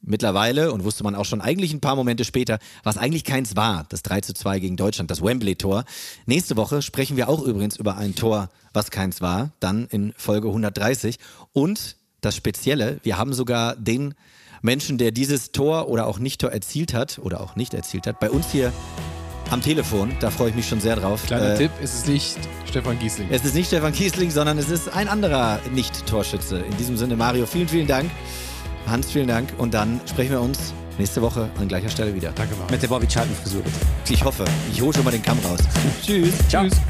C: mittlerweile und wusste man auch schon eigentlich ein paar Momente später, was eigentlich keins war, das 3 zu 2 gegen Deutschland, das Wembley-Tor. Nächste Woche sprechen wir auch übrigens über ein Tor, was keins war, dann in Folge 130. Und das Spezielle, wir haben sogar den Menschen, der dieses Tor oder auch nicht Tor erzielt hat oder auch nicht erzielt hat, bei uns hier am Telefon. Da freue ich mich schon sehr drauf.
B: Kleiner
C: Äh,
B: Tipp, es ist nicht Stefan Giesling.
C: es ist nicht Stefan Kiesling, sondern es ist ein anderer Nicht-Torschütze. In diesem Sinne, Mario, vielen, vielen Dank. Hans, vielen Dank. Und dann sprechen wir uns nächste Woche an gleicher Stelle wieder.
B: Danke, Marc.
D: mit der Bobby Charlton Frisur bitte.
C: Ich hoffe. Ich hole schon mal den Kamm raus. Tschüss.
D: Ciao.
B: Tschüss.